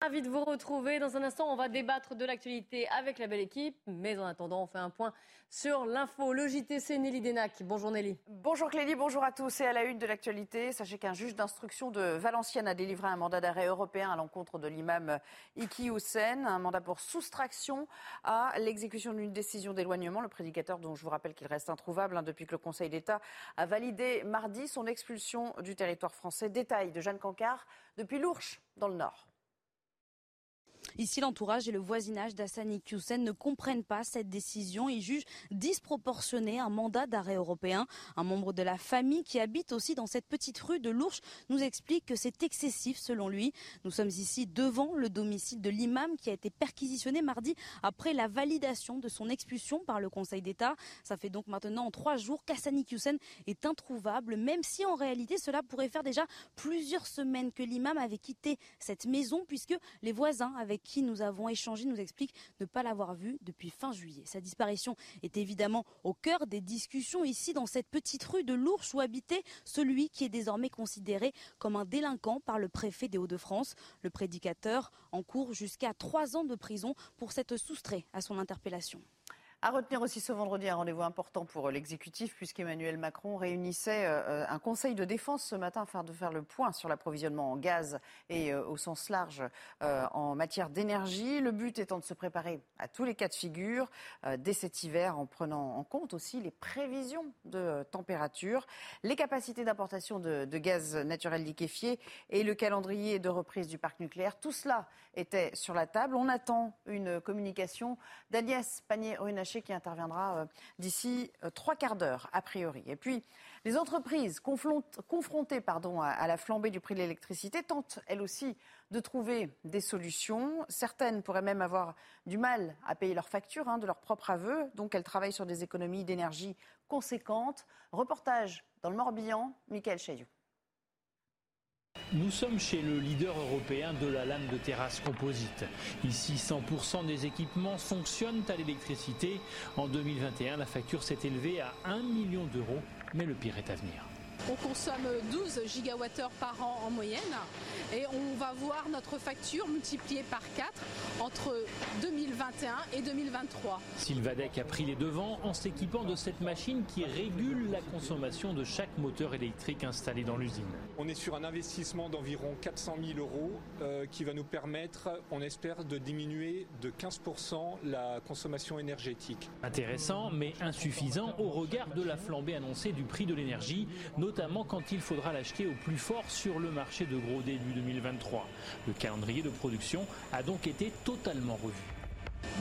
Ravi de vous retrouver. Dans un instant, on va débattre de l'actualité avec la belle équipe. Mais en attendant, on fait un point sur l'info. Le JTC, Nelly Denac. Bonjour Nelly. Bonjour Clélie, bonjour à tous. Et à la une de l'actualité, sachez qu'un juge d'instruction de Valenciennes a délivré un mandat d'arrêt européen à l'encontre de l'imam Iki Houssen. Un mandat pour soustraction à l'exécution d'une décision d'éloignement. Le prédicateur, dont je vous rappelle qu'il reste introuvable hein, depuis que le Conseil d'État a validé mardi son expulsion du territoire français. Détail de Jeanne Cancard depuis l'Ourche, dans le Nord. Ici, l'entourage et le voisinage d'Assani Hussein ne comprennent pas cette décision. Ils jugent disproportionné un mandat d'arrêt européen. Un membre de la famille qui habite aussi dans cette petite rue de l'Ourche nous explique que c'est excessif selon lui. Nous sommes ici devant le domicile de l'imam qui a été perquisitionné mardi après la validation de son expulsion par le Conseil d'État. Ça fait donc maintenant trois jours qu'Assani est introuvable, même si en réalité cela pourrait faire déjà plusieurs semaines que l'imam avait quitté cette maison puisque les voisins avaient qui nous avons échangé nous explique ne pas l'avoir vu depuis fin juillet. Sa disparition est évidemment au cœur des discussions ici dans cette petite rue de l'Ours où habitait celui qui est désormais considéré comme un délinquant par le préfet des Hauts-de-France. Le prédicateur encourt jusqu'à trois ans de prison pour s'être soustrait à son interpellation. À retenir aussi ce vendredi un rendez-vous important pour l'exécutif, puisqu'Emmanuel Macron réunissait euh, un conseil de défense ce matin afin de faire le point sur l'approvisionnement en gaz et euh, au sens large euh, en matière d'énergie. Le but étant de se préparer à tous les cas de figure dès cet hiver, en prenant en compte aussi les prévisions de température, les capacités d'importation de, de gaz naturel liquéfié et le calendrier de reprise du parc nucléaire. Tout cela était sur la table. On attend une communication d'Agnès Pannier-Runacher qui interviendra euh, d'ici euh, trois quarts d'heure, a priori. Et puis, les entreprises confrontées à la flambée du prix de l'électricité tentent, elles aussi, de trouver des solutions. Certaines pourraient même avoir du mal à payer leurs factures hein, de leur propre aveu, donc elles travaillent sur des économies d'énergie conséquentes. Reportage dans le Morbihan, Michael Chailloux. Nous sommes chez le leader européen de la lame de terrasse composite. Ici, 100% des équipements fonctionnent à l'électricité. En 2021, la facture s'est élevée à 1 million d'euros, mais le pire est à venir. On consomme 12 gigawattheures par an en moyenne et on va voir notre facture multipliée par 4 entre 2021 et 2023. Sylvadec a pris les devants en s'équipant de cette machine qui régule la consommation de chaque moteur électrique installé dans l'usine. On est sur un investissement d'environ 400 000 euros euh, qui va nous permettre, on espère, de diminuer de 15% la consommation énergétique. Intéressant mais insuffisant au regard de la flambée annoncée du prix de l'énergie, notamment quand il faudra l'acheter au plus fort sur le marché de gros début 2023. Le calendrier de production a donc été totalement revu.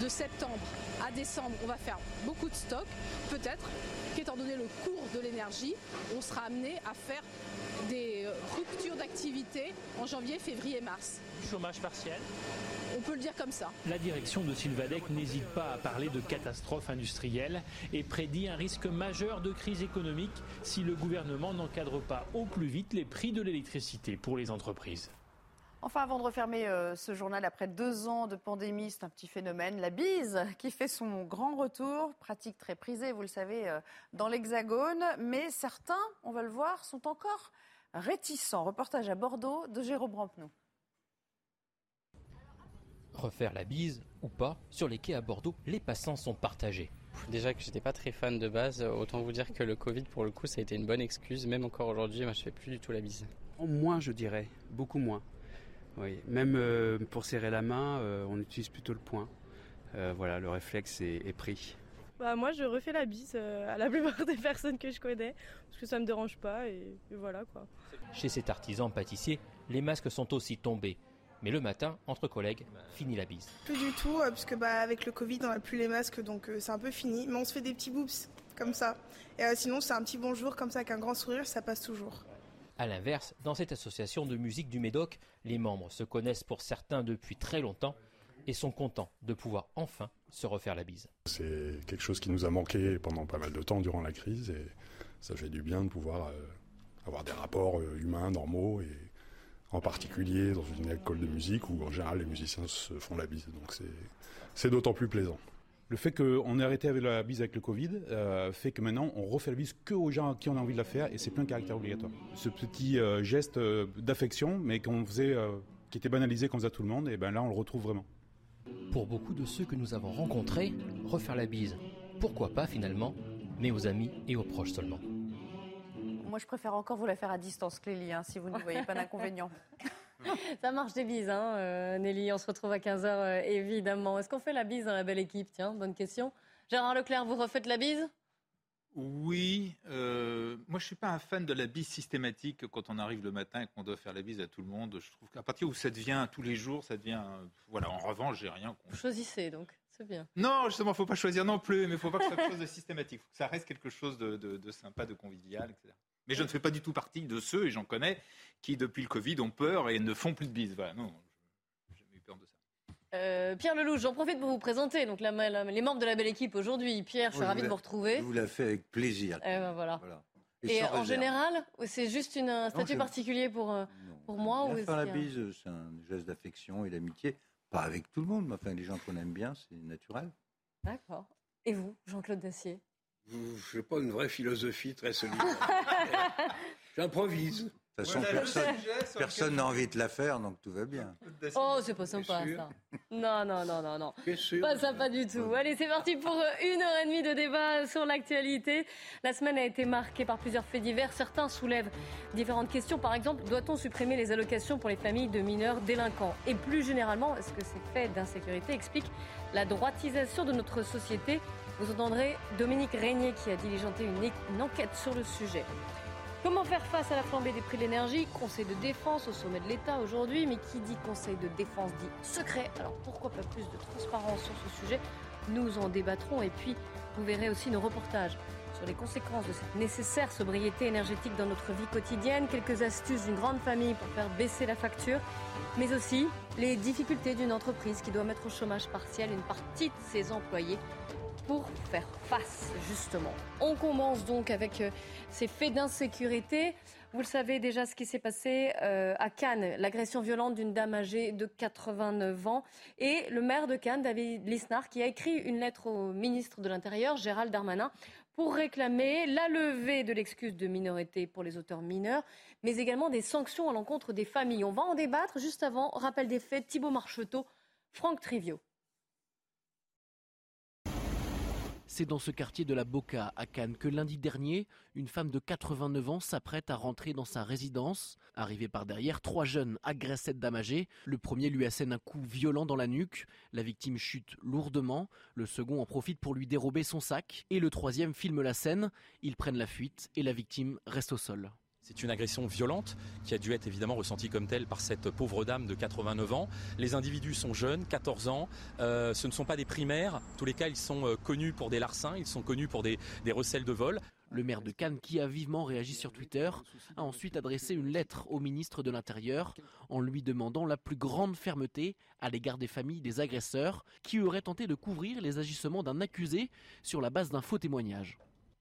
De septembre à décembre, on va faire beaucoup de stock. Peut-être qu'étant donné le cours de l'énergie, on sera amené à faire des euh, ruptures d'activité en janvier, février, mars. Chômage partiel on peut le dire comme ça. La direction de Sylvadec n'hésite pas à parler de catastrophe industrielle et prédit un risque majeur de crise économique si le gouvernement n'encadre pas au plus vite les prix de l'électricité pour les entreprises. Enfin, avant de refermer euh, ce journal, après deux ans de pandémie, c'est un petit phénomène, la bise qui fait son grand retour, pratique très prisée, vous le savez, euh, dans l'Hexagone, mais certains, on va le voir, sont encore réticents. Reportage à Bordeaux de Jérôme Rampenou. Refaire la bise ou pas, sur les quais à Bordeaux, les passants sont partagés. Déjà que j'étais pas très fan de base, autant vous dire que le Covid pour le coup ça a été une bonne excuse, même encore aujourd'hui, moi je fais plus du tout la bise. Moins je dirais, beaucoup moins. Oui, même euh, pour serrer la main, euh, on utilise plutôt le poing. Euh, voilà, le réflexe est, pris. Bah, moi, je refais la bise à la plupart des personnes que je connais, parce que ça me dérange pas, et, et voilà quoi. Chez cet artisan pâtissier, les masques sont aussi tombés. Mais le matin, entre collègues, fini la bise. Plus du tout, parce que bah, avec le Covid, on n'a plus les masques, donc c'est un peu fini. Mais on se fait des petits boops comme ça. Et euh, sinon, c'est un petit bonjour comme ça avec un grand sourire, ça passe toujours. A l'inverse, dans cette association de musique du Médoc, les membres se connaissent pour certains depuis très longtemps et sont contents de pouvoir enfin se refaire la bise. C'est quelque chose qui nous a manqué pendant pas mal de temps durant la crise et ça fait du bien de pouvoir euh, avoir des rapports euh, humains normaux et en particulier dans une école de musique où en général les musiciens se font la bise. Donc c'est d'autant plus plaisant. Le fait qu'on ait arrêté avec la bise avec le Covid euh, fait que maintenant on refait la bise que aux gens à qui on a envie de la faire et c'est plein de caractère obligatoire. Ce petit euh, geste euh, d'affection, mais qu'on faisait, qui était banalisé qu'on faisait à tout le monde, et ben là on le retrouve vraiment. Pour beaucoup de ceux que nous avons rencontrés, refaire la bise, pourquoi pas finalement, mais aux amis et aux proches seulement. Moi, je préfère encore vous la faire à distance, Clélie, hein, si vous ne voyez pas d'inconvénient. Ça marche des bises, hein, euh, Nelly. On se retrouve à 15h, euh, évidemment. Est-ce qu'on fait la bise dans la belle équipe? Tiens, bonne question. Gérard Leclerc, vous refaites la bise? Oui, euh, moi je suis pas un fan de la bise systématique quand on arrive le matin et qu'on doit faire la bise à tout le monde. Je trouve qu'à partir où ça devient tous les jours, ça devient. voilà, en revanche, j'ai rien. Vous choisissez donc, c'est bien. Non, justement, faut pas choisir non plus, mais il faut pas que ce soit quelque chose de systématique. faut que ça reste quelque chose de, de sympa, de convivial, etc. Mais je ne fais pas du tout partie de ceux, et j'en connais, qui depuis le Covid ont peur et ne font plus de bises. Voilà, non, j'ai jamais eu peur de ça. Euh, Pierre Lelouch, j'en profite pour vous présenter donc les membres de la belle équipe aujourd'hui. Pierre, je suis ravi de vous retrouver. Je vous la fais avec plaisir. Eh ben, voilà. Et, en général, c'est juste une, un statut particulier pour, euh, pour moi ou Faire la bise, c'est un geste d'affection et d'amitié. Pas avec tout le monde, mais enfin, les gens qu'on aime bien, c'est naturel. D'accord. Et vous, Jean-Claude Dacier? Je n'ai pas une vraie philosophie très solide. J'improvise. De toute façon, personne n'a envie de la faire, donc tout va bien. Oh, c'est pas sympa ça. Non, non, non, non, non. Pas sympa du tout. Allez, c'est parti pour euh, une heure et demie de débat sur l'actualité. La semaine a été marquée par plusieurs faits divers. Certains soulèvent différentes questions. Par exemple, doit-on supprimer les allocations pour les familles de mineurs délinquants? Et plus généralement, est-ce que ces faits d'insécurité expliquent la droitisation de notre société? Vous entendrez Dominique Régnier qui a diligenté une, enquête sur le sujet. Comment faire face à la flambée des prix de l'énergie? Conseil de défense au sommet de l'État aujourd'hui, mais qui dit conseil de défense dit secret. Alors pourquoi pas plus de transparence sur ce sujet? Nous en débattrons et puis vous verrez aussi nos reportages sur les conséquences de cette nécessaire sobriété énergétique dans notre vie quotidienne, quelques astuces d'une grande famille pour faire baisser la facture, mais aussi les difficultés d'une entreprise qui doit mettre au chômage partiel une partie de ses employés pour faire face, justement. On commence donc avec euh, ces faits d'insécurité. Vous le savez déjà ce qui s'est passé euh, à Cannes, l'agression violente d'une dame âgée de 89 ans. Et le maire de Cannes, David Lisnard, qui a écrit une lettre au ministre de l'Intérieur, Gérald Darmanin, pour réclamer la levée de l'excuse de minorité pour les auteurs mineurs, mais également des sanctions à l'encontre des familles. On va en débattre juste avant. Rappel des faits, Thibault Marcheteau, Franck Trivio. C'est dans ce quartier de la Boca, à Cannes, que lundi dernier, une femme de 89 ans s'apprête à rentrer dans sa résidence. Arrivée par derrière, trois jeunes agressent cette dame âgée. Le premier lui assène un coup violent dans la nuque. La victime chute lourdement. Le second en profite pour lui dérober son sac. Et le troisième filme la scène. Ils prennent la fuite et la victime reste au sol. C'est une agression violente qui a dû être évidemment ressentie comme telle par cette pauvre dame de 89 ans. Les individus sont jeunes, 14 ans. Euh, ce ne sont pas des primaires. En tous les cas, ils sont euh, connus pour des larcins, ils sont connus pour des, des recels de vol. Le maire de Cannes, qui a vivement réagi sur Twitter, a ensuite adressé une lettre au ministre de l'Intérieur en lui demandant la plus grande fermeté à l'égard des familles des agresseurs qui auraient tenté de couvrir les agissements d'un accusé sur la base d'un faux témoignage.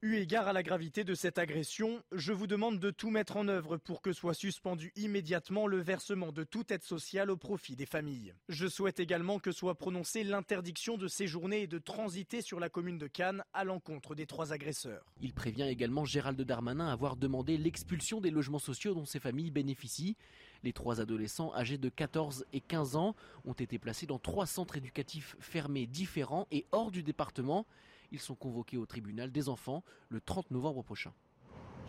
Eu égard à la gravité de cette agression, je vous demande de tout mettre en œuvre pour que soit suspendu immédiatement le versement de toute aide sociale au profit des familles. Je souhaite également que soit prononcée l'interdiction de séjourner et de transiter sur la commune de Cannes à l'encontre des trois agresseurs. Il prévient également Gérald Darmanin avoir demandé l'expulsion des logements sociaux dont ces familles bénéficient. Les trois adolescents âgés de 14 et 15 ans ont été placés dans trois centres éducatifs fermés différents et hors du département. Ils sont convoqués au tribunal des enfants le 30 novembre prochain.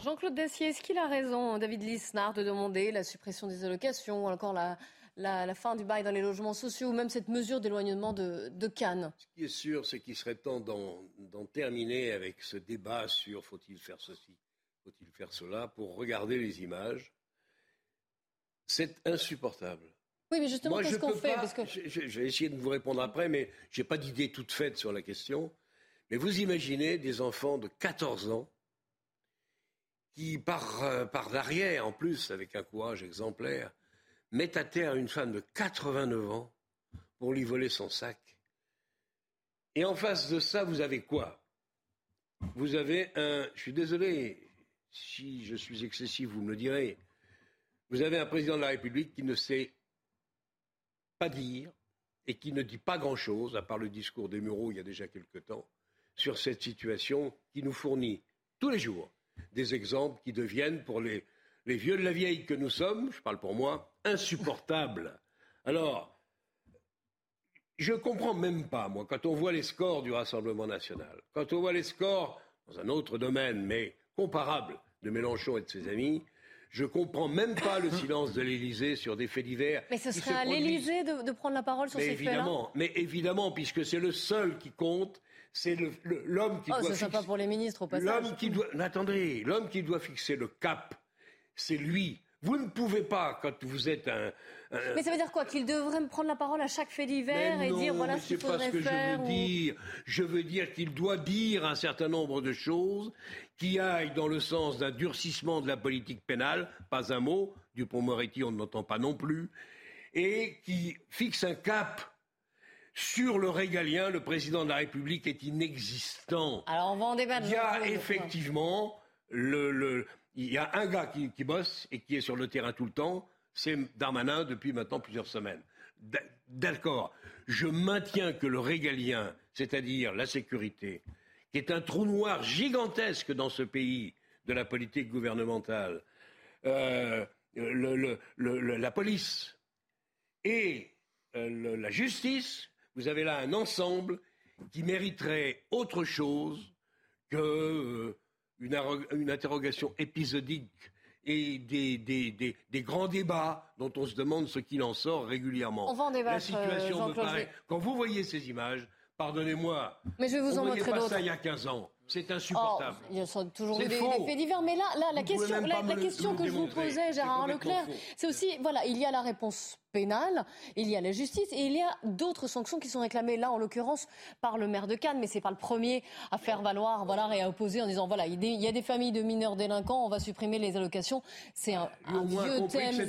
Jean-Claude Dacier, est-ce qu'il a raison, David Lisnard, de demander la suppression des allocations ou encore la, la, fin du bail dans les logements sociaux ou même cette mesure d'éloignement de, de, Cannes? Ce qui est sûr, c'est qu'il serait temps d'en terminer avec ce débat sur faut-il faire ceci, faut-il faire cela, pour regarder les images. C'est insupportable. Oui, mais justement, qu'est-ce qu'on fait? Je, vais essayer de vous répondre après, mais je n'ai pas d'idée toute faite sur la question. Mais vous imaginez des enfants de 14 ans qui, par, euh, en plus, avec un courage exemplaire, mettent à terre une femme de 89 ans pour lui voler son sac. Et en face de ça, vous avez quoi? Vous avez un. Je suis désolé, si je suis excessif, vous me le direz. Vous avez un président de la République qui ne sait pas dire et qui ne dit pas grand-chose, à part le discours des Mureaux il y a déjà quelque temps, sur cette situation qui nous fournit tous les jours des exemples qui deviennent, pour les, les vieux de la vieille que nous sommes, je parle pour moi, insupportables. Alors, je ne comprends même pas, moi, quand on voit les scores du Rassemblement national, quand on voit les scores dans un autre domaine, mais comparable, de Mélenchon et de ses amis, je ne comprends même pas le silence de l'Élysée sur des faits divers. Mais ce serait à l'Élysée de, prendre la parole sur ces faits-là? Mais évidemment, puisque c'est le seul qui compte, c'est l'homme qui oh, doit. Pas pour les ministres au passage. L'homme qui doit. Attendez, l'homme qui doit fixer le cap, c'est lui. Vous ne pouvez pas, quand vous êtes un. Mais ça veut dire quoi Qu'il devrait me prendre la parole à chaque fait divers et dire voilà ce qu'il faudrait faire C'est pas ce que je veux dire. Je veux dire qu'il doit dire un certain nombre de choses qui aillent dans le sens d'un durcissement de la politique pénale, pas un mot. Dupont-Moretti, on ne l'entend pas non plus. Et qui fixe un cap sur le régalien, le président de la République est inexistant. Alors on va en débattre. Il y a effectivement le, il y a un gars qui, bosse et qui est sur le terrain tout le temps, c'est Darmanin depuis maintenant plusieurs semaines. D'accord. Je maintiens que le régalien, c'est-à-dire la sécurité, qui est un trou noir gigantesque dans ce pays de la politique gouvernementale, euh, la police et euh, la justice, vous avez là un ensemble qui mériterait autre chose que euh, une, interrogation épisodique et des, grands débats dont on se demande ce qu'il en sort régulièrement. On va en débattre, La situation me paraît. Quand vous voyez ces images, pardonnez-moi. Mais je vous en montrer d'autres. ça il y a 15 ans. C'est insupportable. Oh, il y a toujours eu des, faits divers. Mais là, là la question, la, question que je vous posais, Gérard Leclerc, c'est aussi, voilà, il y a la réponse pénale, il y a la justice et il y a d'autres sanctions qui sont réclamées là, en l'occurrence, par le maire de Cannes. Mais c'est pas le premier à faire valoir, voilà, et à opposer en disant, voilà, il y a des familles de mineurs délinquants, on va supprimer les allocations. C'est un, vieux thème.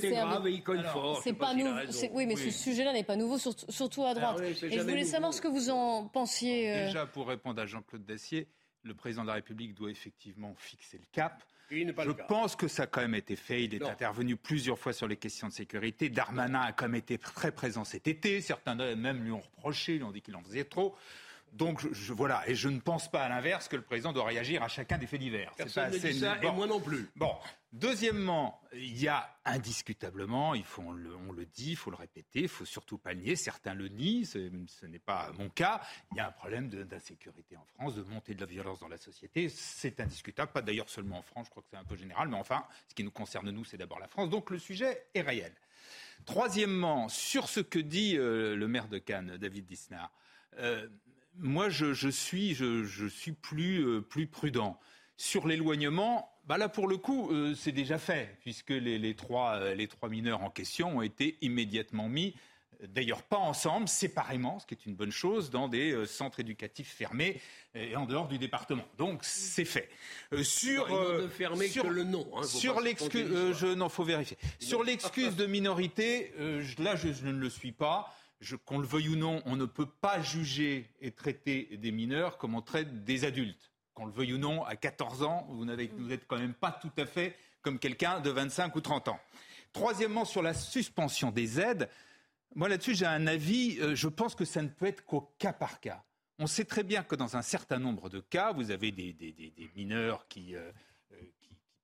C'est pas nouveau. Oui, mais ce sujet-là n'est pas nouveau, surtout, à droite. et je voulais savoir ce que vous en pensiez. Euh, Déjà, pour répondre à Jean-Claude Dacier, le président de la République doit effectivement fixer le cap. Je pense que ça a quand même été fait. Il est intervenu plusieurs fois sur les questions de sécurité. Darmanin a quand même été très présent cet été. Certains même lui ont reproché, lui ont dit qu'il en faisait trop. Donc je, voilà, et je ne pense pas à l'inverse que le président doit réagir à chacun des faits divers. Personne ne dit ça, et moi non plus. Bon, deuxièmement, il y a indiscutablement, il faut, on, le, dit, il faut le répéter, il faut surtout pas le nier. Certains le nient, ce n'est pas mon cas. Il y a un problème d'insécurité en France, de montée de la violence dans la société. C'est indiscutable, pas d'ailleurs seulement en France, je crois que c'est un peu général, mais enfin, ce qui nous concerne nous, c'est d'abord la France. Donc le sujet est réel. Troisièmement, sur ce que dit euh, le maire de Cannes, David Disnard. Euh, moi, je, suis, je, suis plus, euh, plus prudent. Sur l'éloignement, bah là, pour le coup, euh, c'est déjà fait, puisque les, trois, euh, les trois mineurs en question ont été immédiatement mis d'ailleurs pas ensemble, séparément, ce qui est une bonne chose, dans des centres éducatifs fermés et en dehors du département. Donc c'est fait. sur que le nom. Hein, sur l'excuse, je non, faut vérifier. Sur l'excuse de minorité, là je, ne le suis pas qu'on le veuille ou non, on ne peut pas juger et traiter des mineurs comme on traite des adultes. Qu'on le veuille ou non, à 14 ans, vous n'êtes quand même pas tout à fait comme quelqu'un de 25 ou 30 ans. Troisièmement, sur la suspension des aides, moi là-dessus j'ai un avis, euh, je pense que ça ne peut être qu'au cas par cas. On sait très bien que dans un certain nombre de cas, vous avez des, mineurs qui, euh,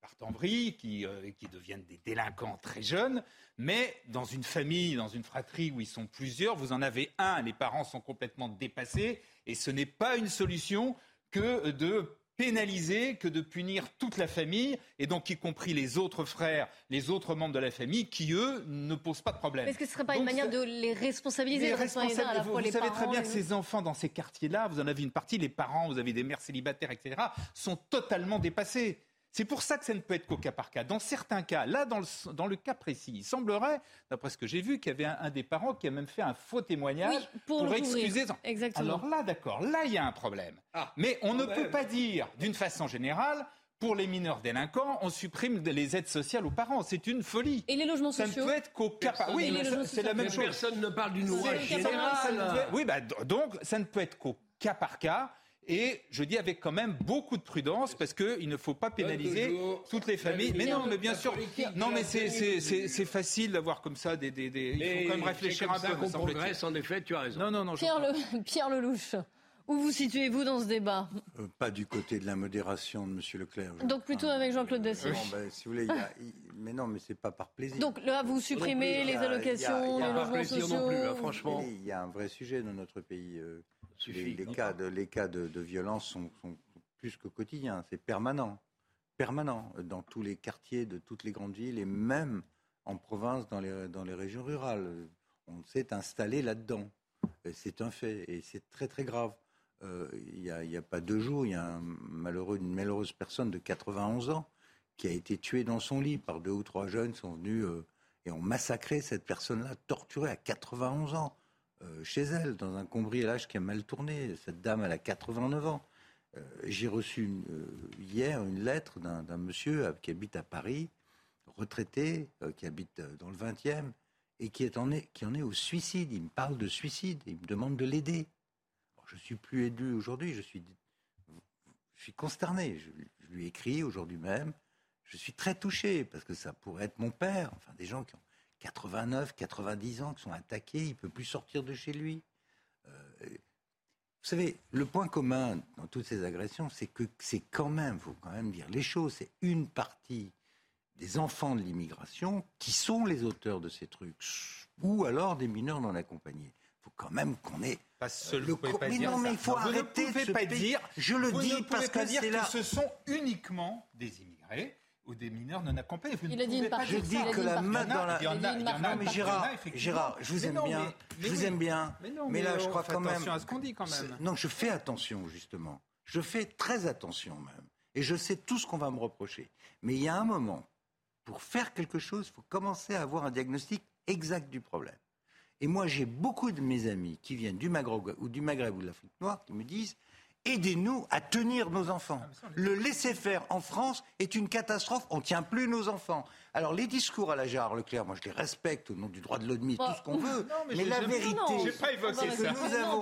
partent en vrille, qui, euh, qui deviennent des délinquants très jeunes. Mais dans une famille, dans une fratrie où ils sont plusieurs, vous en avez un, les parents sont complètement dépassés, et ce n'est pas une solution que de pénaliser, que de punir toute la famille, et donc y compris les autres frères, les autres membres de la famille, qui eux ne posent pas de problème. Est-ce que ce ne serait pas une manière de les responsabiliser, les responsabiliser à la vous, fois vous savez très bien que ces enfants dans ces quartiers-là, vous en avez une partie, les parents, vous avez des mères célibataires, etc., sont totalement dépassés. C'est pour ça que ça ne peut être qu'au cas par cas. Dans certains cas, là, dans le, dans le cas précis, il semblerait, d'après ce que j'ai vu, qu'il y avait un, des parents qui a même fait un faux témoignage pour, excuser. Exactement. Alors là, d'accord, là, il y a un problème. Ah, Mais on ne peut pas dire, d'une façon générale, pour les mineurs délinquants, on supprime les aides sociales aux parents. C'est une folie. Et les logements sociaux Ça ne peut être qu'au cas par Oui, c'est la même chose. Personne ne parle d'une loi générale. Oui, bah, donc ça ne peut être qu'au cas par cas. Et je dis avec quand même beaucoup de prudence parce qu'il ne faut pas pénaliser toutes les familles. Mais non, mais bien sûr. Non, mais c'est facile d'avoir comme ça des. des, des il faut quand même réfléchir un peu. progresse, en effet, tu as raison. Non, non, non. Pierre, le, Pierre Lelouch. Où vous situez-vous dans ce débat? Euh, Pas du côté de la modération de M. Leclerc. Donc plutôt avec Jean-Claude Dacier. Ben, si vous voulez, mais non, mais c'est pas par plaisir. Donc là, vous supprimez les allocations, les logements sociaux. Plus, franchement, il y a un vrai sujet dans notre pays. Euh, les, cas, de, les cas de, violence sont, plus que quotidiens. C'est permanent, permanent dans tous les quartiers de toutes les grandes villes et même en province, dans les, dans les régions rurales. On s'est installé là-dedans. C'est un fait et c'est très très grave. Euh, il n'y a, pas deux jours, il y a un malheureux, une malheureuse personne de 91 ans qui a été tuée dans son lit par deux ou trois jeunes qui sont venus euh, et ont massacré cette personne-là, torturée à 91 ans, euh, chez elle, dans un combriège qui a mal tourné. Cette dame, elle a 89 ans. J'ai reçu hier une lettre d'un monsieur qui habite à Paris, retraité, qui habite dans le 20e, et qui, est en est, qui en est au suicide. Il me parle de suicide, il me demande de l'aider je suis plus élu aujourd'hui, je suis, je suis consterné. Je, lui écris aujourd'hui même. Je suis très touché parce que ça pourrait être mon père, enfin des gens qui ont 89, 90 ans, qui sont attaqués, il ne peut plus sortir de chez lui. Euh, vous savez, le point commun dans toutes ces agressions, c'est que c'est quand même, faut quand même dire les choses, c'est une partie des enfants de l'immigration qui sont les auteurs de ces trucs, ou alors des mineurs non accompagnés faut quand même qu'on ait pas seul, le pas mais non, mais il faut arrêter de pas dire. Je le dis parce que c'est là. ce sont uniquement des immigrés ou des mineurs non accompagnés. il a dit une Je dis que la main dans la. Il y en a, non, mais Gérard, Gérard, je vous aime bien, je vous aime bien, mais là, je crois quand même. Attention à ce qu'on dit quand même. Non, je fais attention justement. Je fais très attention même, et je sais tout ce qu'on va me reprocher. Mais il y a un moment, pour faire quelque chose, il faut commencer à avoir un diagnostic exact du problème. Et moi, j'ai beaucoup de mes amis qui viennent du Maghreb ou du Maghreb ou de l'Afrique noire qui me disent aidez-nous à tenir nos enfants. Ah, le laisser-faire en France est une catastrophe. On ne tient plus nos enfants. Alors, les discours à la Gérard Leclerc, moi, je les respecte au nom du droit de l'homme, tout ce qu'on veut. mais, la vérité, c'est pas évoqué ça. que nous avons,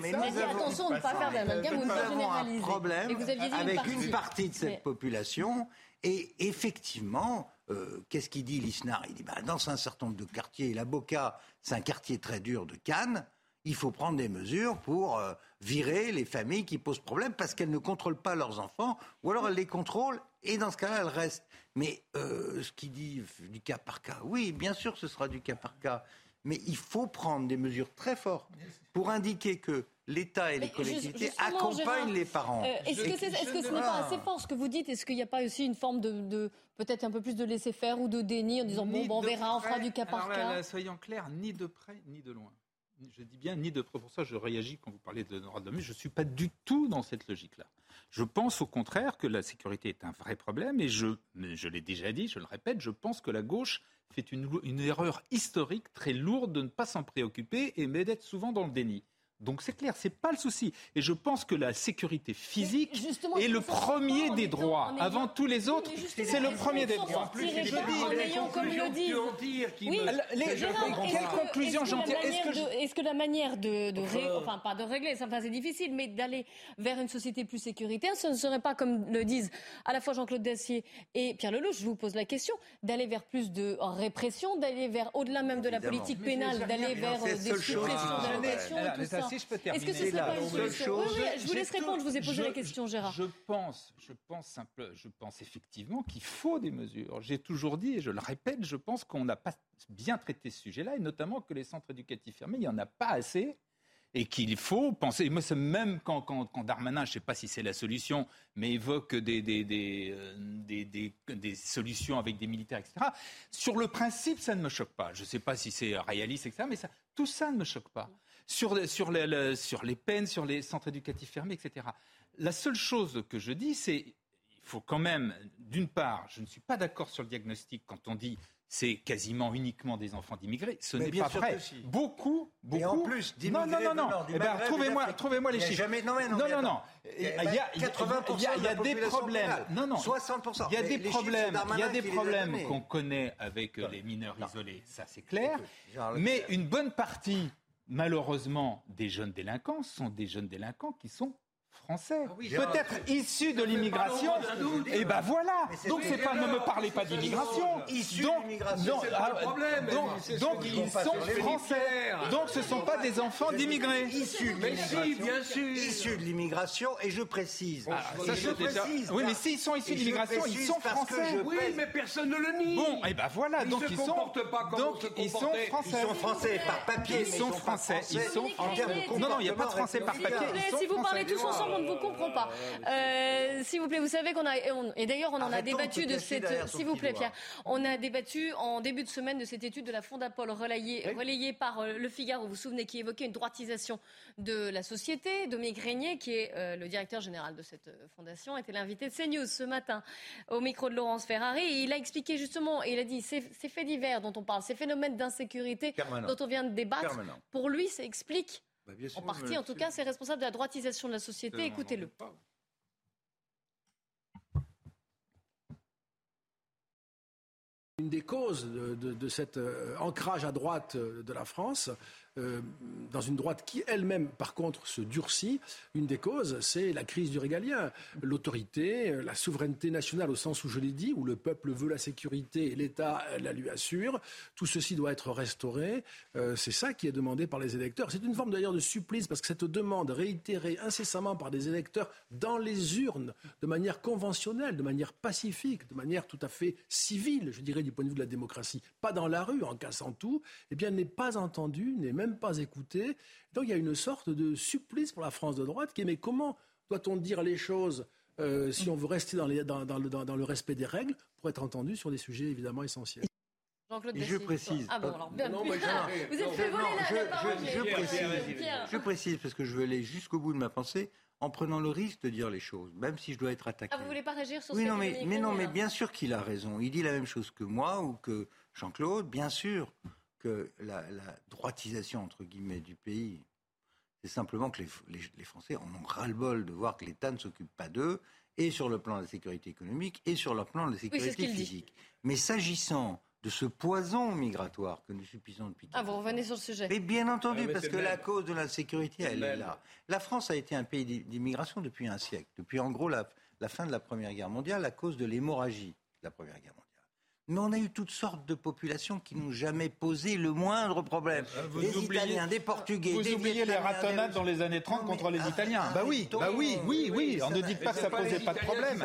mais nous avons, attention de ne pas faire pas généraliser. un problème avec une partie de cette population. Et effectivement, euh, qu'est-ce qu'il dit, l'ISNAR Il dit, bah, dans un certain nombre de quartiers, la Boca, c'est un quartier très dur de Cannes, il faut prendre des mesures pour euh, virer les familles qui posent problème parce qu'elles ne contrôlent pas leurs enfants, ou alors elles les contrôlent, et dans ce cas-là, elles restent. Mais euh, ce qu'il dit du cas par cas, oui, bien sûr, ce sera du cas par cas, mais il faut prendre des mesures très fortes pour indiquer que l'État et les collectivités accompagnent les parents. Euh, est-ce que, ce n'est pas assez fort ce que vous dites? Est-ce qu'il n'y a pas aussi une forme de, peut-être un peu plus de laisser-faire ou de déni en disant bon, on verra, on fera du cas par cas? Soyons clairs, ni de près ni de loin. Je dis bien ni de. Pour ça, je réagis quand vous parlez de droits de l'homme. Je ne suis pas du tout dans cette logique-là. Je pense au contraire que la sécurité est un vrai problème et je, je l'ai déjà dit, je le répète, je pense que la gauche fait une, une erreur historique très lourde de ne pas s'en préoccuper et d'être souvent dans le déni. Donc c'est clair, c'est pas le souci. Et je pense que la sécurité physique est le premier des droits. Avant tous les autres, c'est le premier des droits. plus, je dis, comme le dit. Oui, quelle conclusion j'en tire Est-ce que la manière de, enfin pas de régler, ça c'est difficile, mais d'aller vers une société plus sécuritaire, ce ne serait pas comme le disent à la fois Jean-Claude Dacier et Pierre Lelouch. Je vous pose la question d'aller vers plus de répression, d'aller vers au-delà même de la politique pénale, d'aller vers des suppressions d'allocations et tout ça si je peux terminer. Est-ce que ce pas une solution oui, oui, je vous laisse répondre, je vous ai posé la question, Gérard. Je pense, je pense, simple, je pense effectivement qu'il faut des mesures. J'ai toujours dit, et je le répète, je pense qu'on n'a pas bien traité ce sujet-là, et notamment que les centres éducatifs fermés, il n'y en a pas assez et qu'il faut penser. Moi, c'est même quand, quand, quand, Darmanin, je ne sais pas si c'est la solution, mais évoque des, des, des, euh, des, des, des, solutions avec des militaires, etc. Sur le principe, ça ne me choque pas. Je ne sais pas si c'est réaliste, etc. Mais ça, tout ça ne me choque pas sur, sur, les, sur les peines, sur les centres éducatifs fermés, etc. La seule chose que je dis, c'est il faut quand même, d'une part, je ne suis pas d'accord sur le diagnostic quand on dit c'est quasiment uniquement des enfants d'immigrés. Ce n'est pas vrai. Beaucoup, beaucoup. Et en plus, non, non, non, non. Eh ben, trouvez-moi, trouvez-moi les chiffres. Non, non, non, non. Il y a, 80% il y a, des problèmes. Non, non. 60%. Il y a des problèmes. Il y a des problèmes qu'on connaît avec les mineurs isolés. Ça, c'est clair. Mais une bonne partie, malheureusement, des jeunes délinquants sont des jeunes délinquants qui sont français, ah peut-être issus de l'immigration. Et eh ben voilà. Donc c'est pas, ne me parlez pas d'immigration. Donc, donc, ah, donc, donc ils sont français. Donc ce sont pas des enfants d'immigrés. Issus de l'immigration. Issus de l'immigration. Et je précise. Ah, ça, je précise. Oui, mais s'ils sont issus de l'immigration, ils sont français. Oui, mais personne ne le nie. Bon, et eh ben voilà. Donc ils sont. Donc ils sont français. Ils sont français par papier. Ils sont français. Ils sont. Non, non, il n'y a pas de français par papier. Si vous parlez tous ensemble on ne vous comprend pas. Euh, s'il vous plaît, vous savez qu'on a et d'ailleurs on en a débattu de cette. S'il vous plaît, Pierre, on a débattu en début de semaine de cette étude de la Fondapol relayée, relayée par euh, Le Figaro. Vous vous souvenez qui évoquait une droitisation de la société. Dominique Régnier, qui est euh, le directeur général de cette fondation, était l'invité de CNews ce matin au micro de Laurence Ferrari. Et il a expliqué justement, et il a dit ces, faits divers dont on parle, ces phénomènes d'insécurité dont on vient de débattre, pour lui, ça explique bah, en partie, en tout cas, c'est responsable de la droitisation de la société. Écoutez-le. Une des causes de, cet euh, ancrage à droite de la France, euh, dans une droite qui elle-même, par contre, se durcit. Une des causes, c'est la crise du régalien. L'autorité, euh, la souveraineté nationale, au sens où je l'ai dit, où le peuple veut la sécurité et l'État la lui assure. Tout ceci doit être restauré. Euh, c'est ça qui est demandé par les électeurs. C'est une forme d'ailleurs de supplice, parce que cette demande réitérée incessamment par des électeurs dans les urnes, de manière conventionnelle, de manière pacifique, de manière tout à fait civile, je dirais, du point de vue de la démocratie, pas dans la rue en cassant tout, eh bien, n'est pas entendue, n'est même même pas écouté. Donc il y a une sorte de supplice pour la France de droite qui est mais comment doit-on dire les choses euh, si on veut rester dans, les, dans, dans, le, dans, le, respect des règles pour être entendu sur des sujets évidemment essentiels? je précise. Ah bon, alors, bien, non, vous êtes fait voler je, je, précise, je précise parce que je veux aller jusqu'au bout de ma pensée en prenant le risque de dire les choses, même si je dois être attaqué. Ah, vous voulez pas réagir sur oui, ce non, mais, mais non, mais bien sûr qu'il a raison. Il dit la même chose que moi ou que Jean-Claude, bien sûr que la, droitisation, entre guillemets, du pays, c'est simplement que les, Français en ont ras-le-bol de voir que l'État ne s'occupe pas d'eux, et sur le plan de la sécurité économique, et sur le plan de la sécurité physique. Mais s'agissant de ce poison migratoire que nous subissons depuis Ah, vous revenez sur le sujet. Mais bien entendu, ah, parce que la cause de l'insécurité, elle est là. La France a été un pays d'immigration depuis un siècle, depuis en gros la, la fin de la Première Guerre mondiale, à cause de l'hémorragie de la Première Guerre mondiale. Mais on a eu toutes sortes de populations qui n'ont jamais posé le moindre problème. Euh, vous des Italiens, des Portugais, vous oubliez les ratonnades dans les années 30 contre les Italiens. bah oui, bah oui, oui, oui. On ne dit pas que ça posait pas de problème.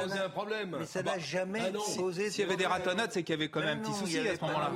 Mais ça n'a jamais ah posé. S'il y avait des ratonnades, c'est qu'il y avait quand même un petit souci à ce moment-là.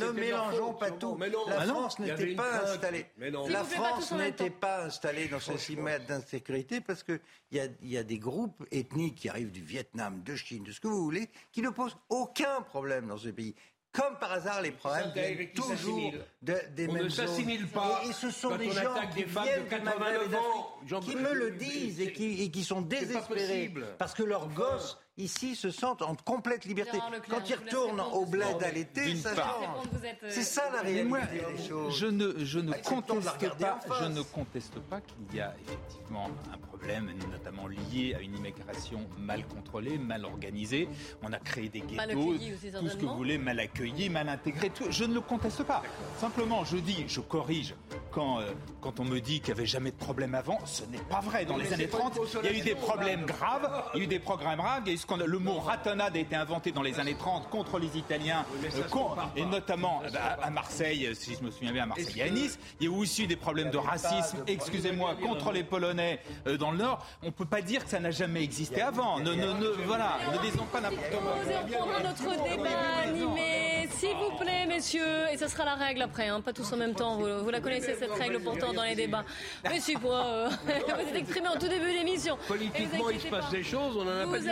Ne mélangeons pas tout. La France n'était pas installée. La France n'était pas installée dans ce cimetière d'insécurité parce qu'il y a des groupes ethniques qui arrivent du Vietnam, de Chine, de ce que vous voulez, qui ne posent aucun problème dans ce pays. Comme par hasard, les problèmes viennent toujours de, des on mêmes ne s'assimile pas. Et, ce sont des gens qui viennent de 89 qui me le disent et qui, et qui sont désespérés parce que leurs gosses ici se sentent en complète liberté. Quand ils retournent au bled à l'été, ça change. C'est ça la réalité des choses. Je ne, je ne conteste pas, je ne conteste pas qu'il y a effectivement un problème, notamment lié à une immigration mal contrôlée, mal organisée. On a créé des ghettos, tout ce que vous voulez, mal accueillis, mal intégrés. Tout. Je ne le conteste pas. Simplement, je dis, je corrige. Quand, euh, quand on me dit qu'il n'y avait jamais de problème avant, ce n'est pas vrai. Dans les années 30, il y a eu des problèmes graves, il y a eu des programmes graves, il y a eu le mot ratonnade a été inventé dans les années 30 contre les Italiens, euh, et notamment bah, à Marseille, si je me souviens bien, à Marseille et à Nice. Il y a aussi des problèmes de racisme, excusez-moi, contre les Polonais euh, dans le Nord. On ne peut pas dire que ça n'a jamais existé avant. Ne, ne, ne, voilà, ne disons pas n'importe quoi. Nous notre débat animé S'il vous plaît, messieurs, et ce sera la règle après, hein, pas tous en même temps. Vous, la connaissez cette règle pourtant dans les débats. Mais si quoi euh, Vous êtes exprimé en tout début d'émission. Politiquement, il se passe des choses, on en a vous pas dit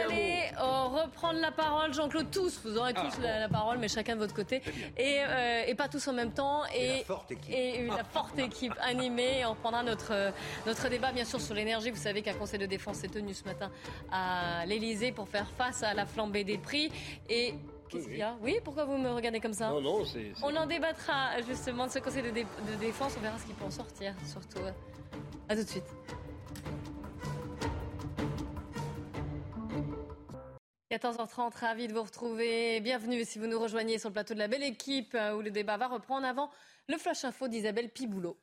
Allez reprendre la parole, Jean-Claude, tous. Vous aurez tous ah. la, parole, mais chacun de votre côté. Et, et, pas tous en même temps. Et, la forte équipe. Et la forte équipe animée. On reprendra notre, notre débat, bien sûr, sur l'énergie. Vous savez qu'un conseil de défense s'est tenu ce matin à l'Elysée pour faire face à la flambée des prix. Et Qu'est-ce qu'il y a Oui, pourquoi vous me regardez comme ça Non, non, c'est. On en débattra justement de ce conseil de, de défense. On verra ce qu'il peut en sortir, surtout. À tout de suite. 14h30, ravi de vous retrouver. Bienvenue si vous nous rejoignez sur le plateau de la belle équipe euh, où le débat va reprendre avant le flash info d'Isabelle Piboulot.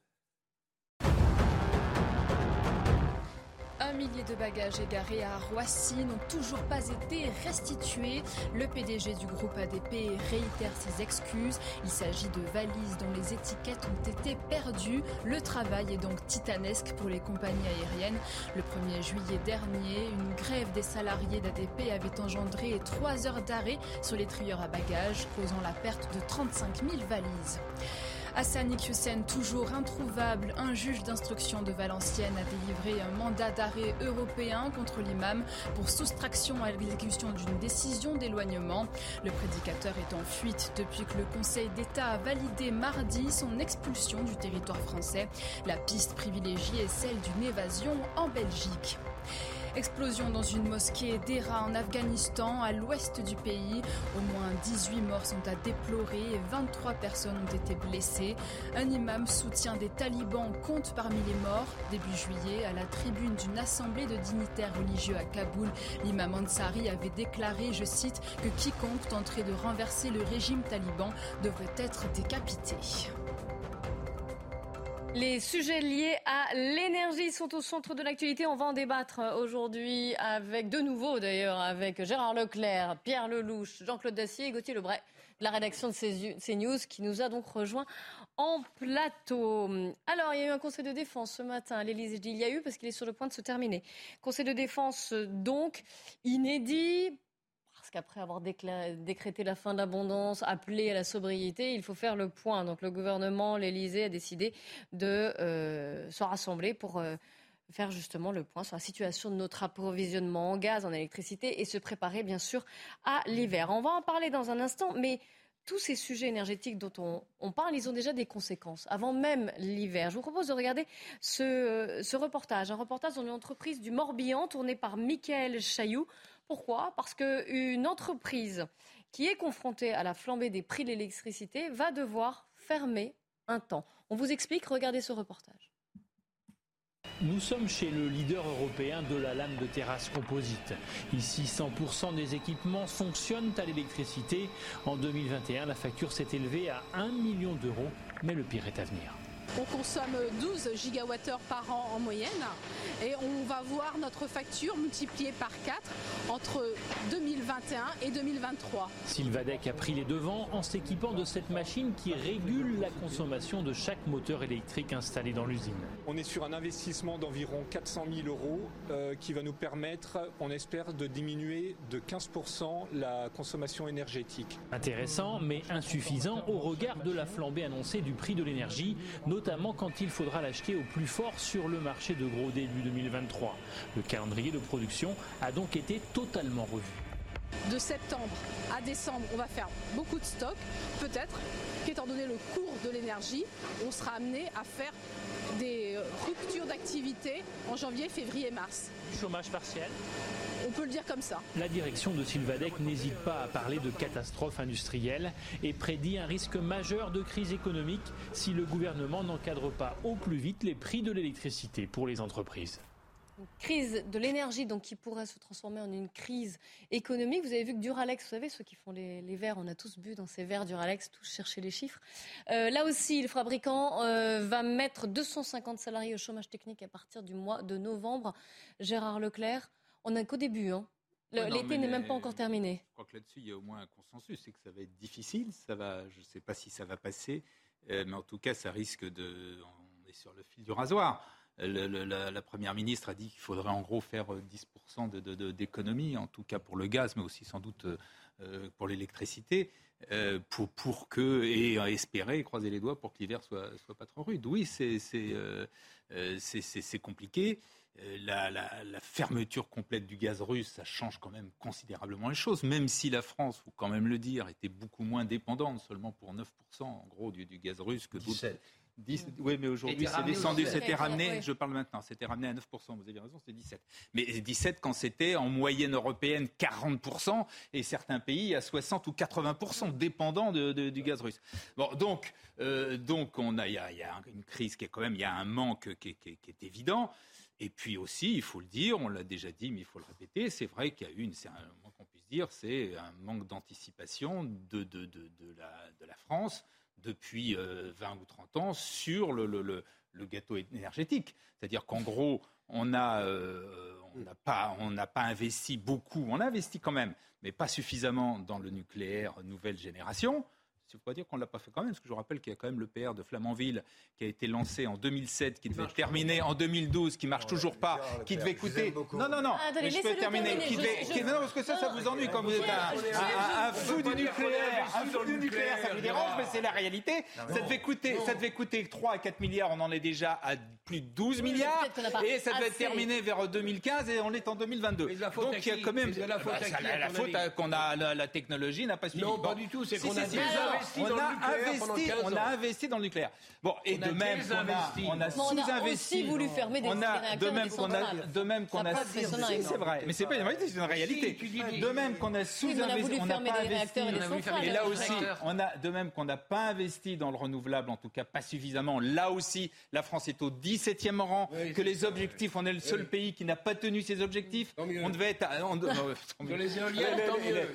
Millier de bagages égarés à Roissy n'ont toujours pas été restitués. Le PDG du groupe ADP réitère ses excuses. Il s'agit de valises dont les étiquettes ont été perdues. Le travail est donc titanesque pour les compagnies aériennes. Le 1er juillet dernier, une grève des salariés d'ADP avait engendré trois heures d'arrêt sur les trieurs à bagages, causant la perte de 35 000 valises. Hassan Iqiyoussen, toujours introuvable, un juge d'instruction de Valenciennes a délivré un mandat d'arrêt européen contre l'imam pour soustraction à l'exécution d'une décision d'éloignement. Le prédicateur est en fuite depuis que le Conseil d'État a validé mardi son expulsion du territoire français. La piste privilégiée est celle d'une évasion en Belgique. Explosion dans une mosquée d'Era en Afghanistan, à l'ouest du pays. Au moins 18 morts sont à déplorer et 23 personnes ont été blessées. Un imam soutien des talibans compte parmi les morts. Début juillet, à la tribune d'une assemblée de dignitaires religieux à Kaboul, l'imam Ansari avait déclaré, je cite, que quiconque tenterait de renverser le régime taliban devrait être décapité. Les sujets liés à l'énergie sont au centre de l'actualité. On va en débattre aujourd'hui avec, de nouveau d'ailleurs, avec Gérard Leclerc, Pierre Lelouch, Jean-Claude Dacier et Gauthier Lebray de la rédaction de CNews qui nous a donc rejoint en plateau. Alors, il y a eu un conseil de défense ce matin à l'Élysée. Il y a eu parce qu'il est sur le point de se terminer. Conseil de défense donc inédit, après avoir décrété la fin de l'abondance, appelé à la sobriété, il faut faire le point. Donc le gouvernement, l'Elysée a décidé de euh, se rassembler pour euh, faire justement le point sur la situation de notre approvisionnement en gaz, en électricité et se préparer bien sûr à l'hiver. On va en parler dans un instant, mais tous ces sujets énergétiques dont on, parle, ils ont déjà des conséquences avant même l'hiver. Je vous propose de regarder ce, ce reportage, un reportage dans une entreprise du Morbihan tourné par Michael Chailloux. Pourquoi? Parce qu'une entreprise qui est confrontée à la flambée des prix de l'électricité va devoir fermer un temps. On vous explique, regardez ce reportage. Nous sommes chez le leader européen de la lame de terrasse composite. Ici, 100% des équipements fonctionnent à l'électricité. En 2021, la facture s'est élevée à 1 million d'euros, mais le pire est à venir. On consomme 12 gigawattheures par an en moyenne et on va voir notre facture multipliée par 4 entre 2021 et 2023. Sylvadec a pris les devants en s'équipant de cette machine qui régule la consommation de chaque moteur électrique installé dans l'usine. On est sur un investissement d'environ 400 000 euros euh, qui va nous permettre, on espère, de diminuer de 15% la consommation énergétique. Intéressant mais insuffisant au regard de la flambée annoncée du prix de l'énergie, notamment quand il faudra l'acheter au plus fort sur le marché de gros début 2023. Le calendrier de production a donc été totalement revu. De septembre à décembre, on va faire beaucoup de stocks. Peut-être qu'étant donné le cours de l'énergie, on sera amené à faire des ruptures d'activité en janvier, février, mars. Chômage partiel on peut le dire comme ça. La direction de Sylvadec n'hésite pas à parler de catastrophe industrielle et prédit un risque majeur de crise économique si le gouvernement n'encadre pas au plus vite les prix de l'électricité pour les entreprises. Une crise de l'énergie donc qui pourrait se transformer en une crise économique. Vous avez vu que Duralex, vous savez, ceux qui font les, verres, on a tous bu dans ces verres Duralex, tous chercher les chiffres. Euh, là aussi, le fabricant euh, va mettre 250 salariés au chômage technique à partir du mois de novembre. Gérard Leclerc, on n'a qu'au début. Hein. L'été n'est même pas encore terminé. Je crois que là-dessus, il y a au moins un consensus, c'est que ça va être difficile. Ça va, je ne sais pas si ça va passer, euh, mais en tout cas, ça risque de. On est sur le fil du rasoir. La, première ministre a dit qu'il faudrait en gros faire 10% d'économie, de, en tout cas pour le gaz, mais aussi sans doute pour l'électricité. pour, que, et espérer, croiser les doigts pour que l'hiver soit, soit pas trop rude. Oui, c'est compliqué. La, fermeture complète du gaz russe, ça change quand même considérablement les choses, même si la France, faut quand même le dire, était beaucoup moins dépendante, seulement pour 9% en gros du, du gaz russe que d'autres. 10, oui, mais aujourd'hui, c'est descendu, c'était ramené, je parle maintenant, c'était ramené à 9%, vous avez raison, c'est 17. Mais 17 quand c'était en moyenne européenne 40%, et certains pays à 60 ou 80%, dépendant de, de, du gaz russe. Bon, donc, euh, donc on a, il y, a, y, a une crise qui est quand même, il y a un manque qui est, qui est, qui est évident. Et puis aussi, il faut le dire, on l'a déjà dit, mais il faut le répéter, c'est vrai qu'il y a eu, c'est un moins qu'on puisse dire, c'est un manque d'anticipation de, de, de, de, la, de la France depuis 20 euh, ou 30 ans sur le, gâteau énergétique. C'est-à-dire qu'en gros, on n'a euh, pas, pas investi beaucoup, on a investi quand même, mais pas suffisamment dans le nucléaire nouvelle génération. Il ne faut pas dire qu'on ne l'a pas fait quand même, parce que je rappelle qu'il y a quand même le PR de Flamanville qui a été lancé en 2007, qui devait terminer en 2012, qui marche toujours pas, qui devait coûter. Non, non, non, mais je peux terminer. Qui devait... Non, parce que ça, ça vous ennuie quand vous êtes un, fou du nucléaire. Un fou du nucléaire, ça vous dérange, mais c'est la réalité. Ça devait, coûter, ça devait coûter 3 à 4 milliards, on en est déjà à plus de 12 milliards, et ça devait être terminé vers 2015, et on est en 2022. Donc il y a quand même. La faute qu'on a, la technologie n'a pas suivi. Non, pas du tout, c'est qu'on a on a investi, on a investi dans le nucléaire. Bon, et de même qu'on a, on a sous-investi. On a voulu fermer des on a, de même qu'on a, de même qu'on a, c'est vrai, mais c'est pas une réalité, c'est une réalité. De même qu'on a sous-investi, on n'a pas investi. Et là aussi, on a, de même qu'on n'a pas investi dans le renouvelable, en tout cas pas suffisamment. Là aussi, la France est au 17e rang, que les objectifs, on est le seul pays qui n'a pas tenu ses objectifs. On devait être, sur les éoliennes,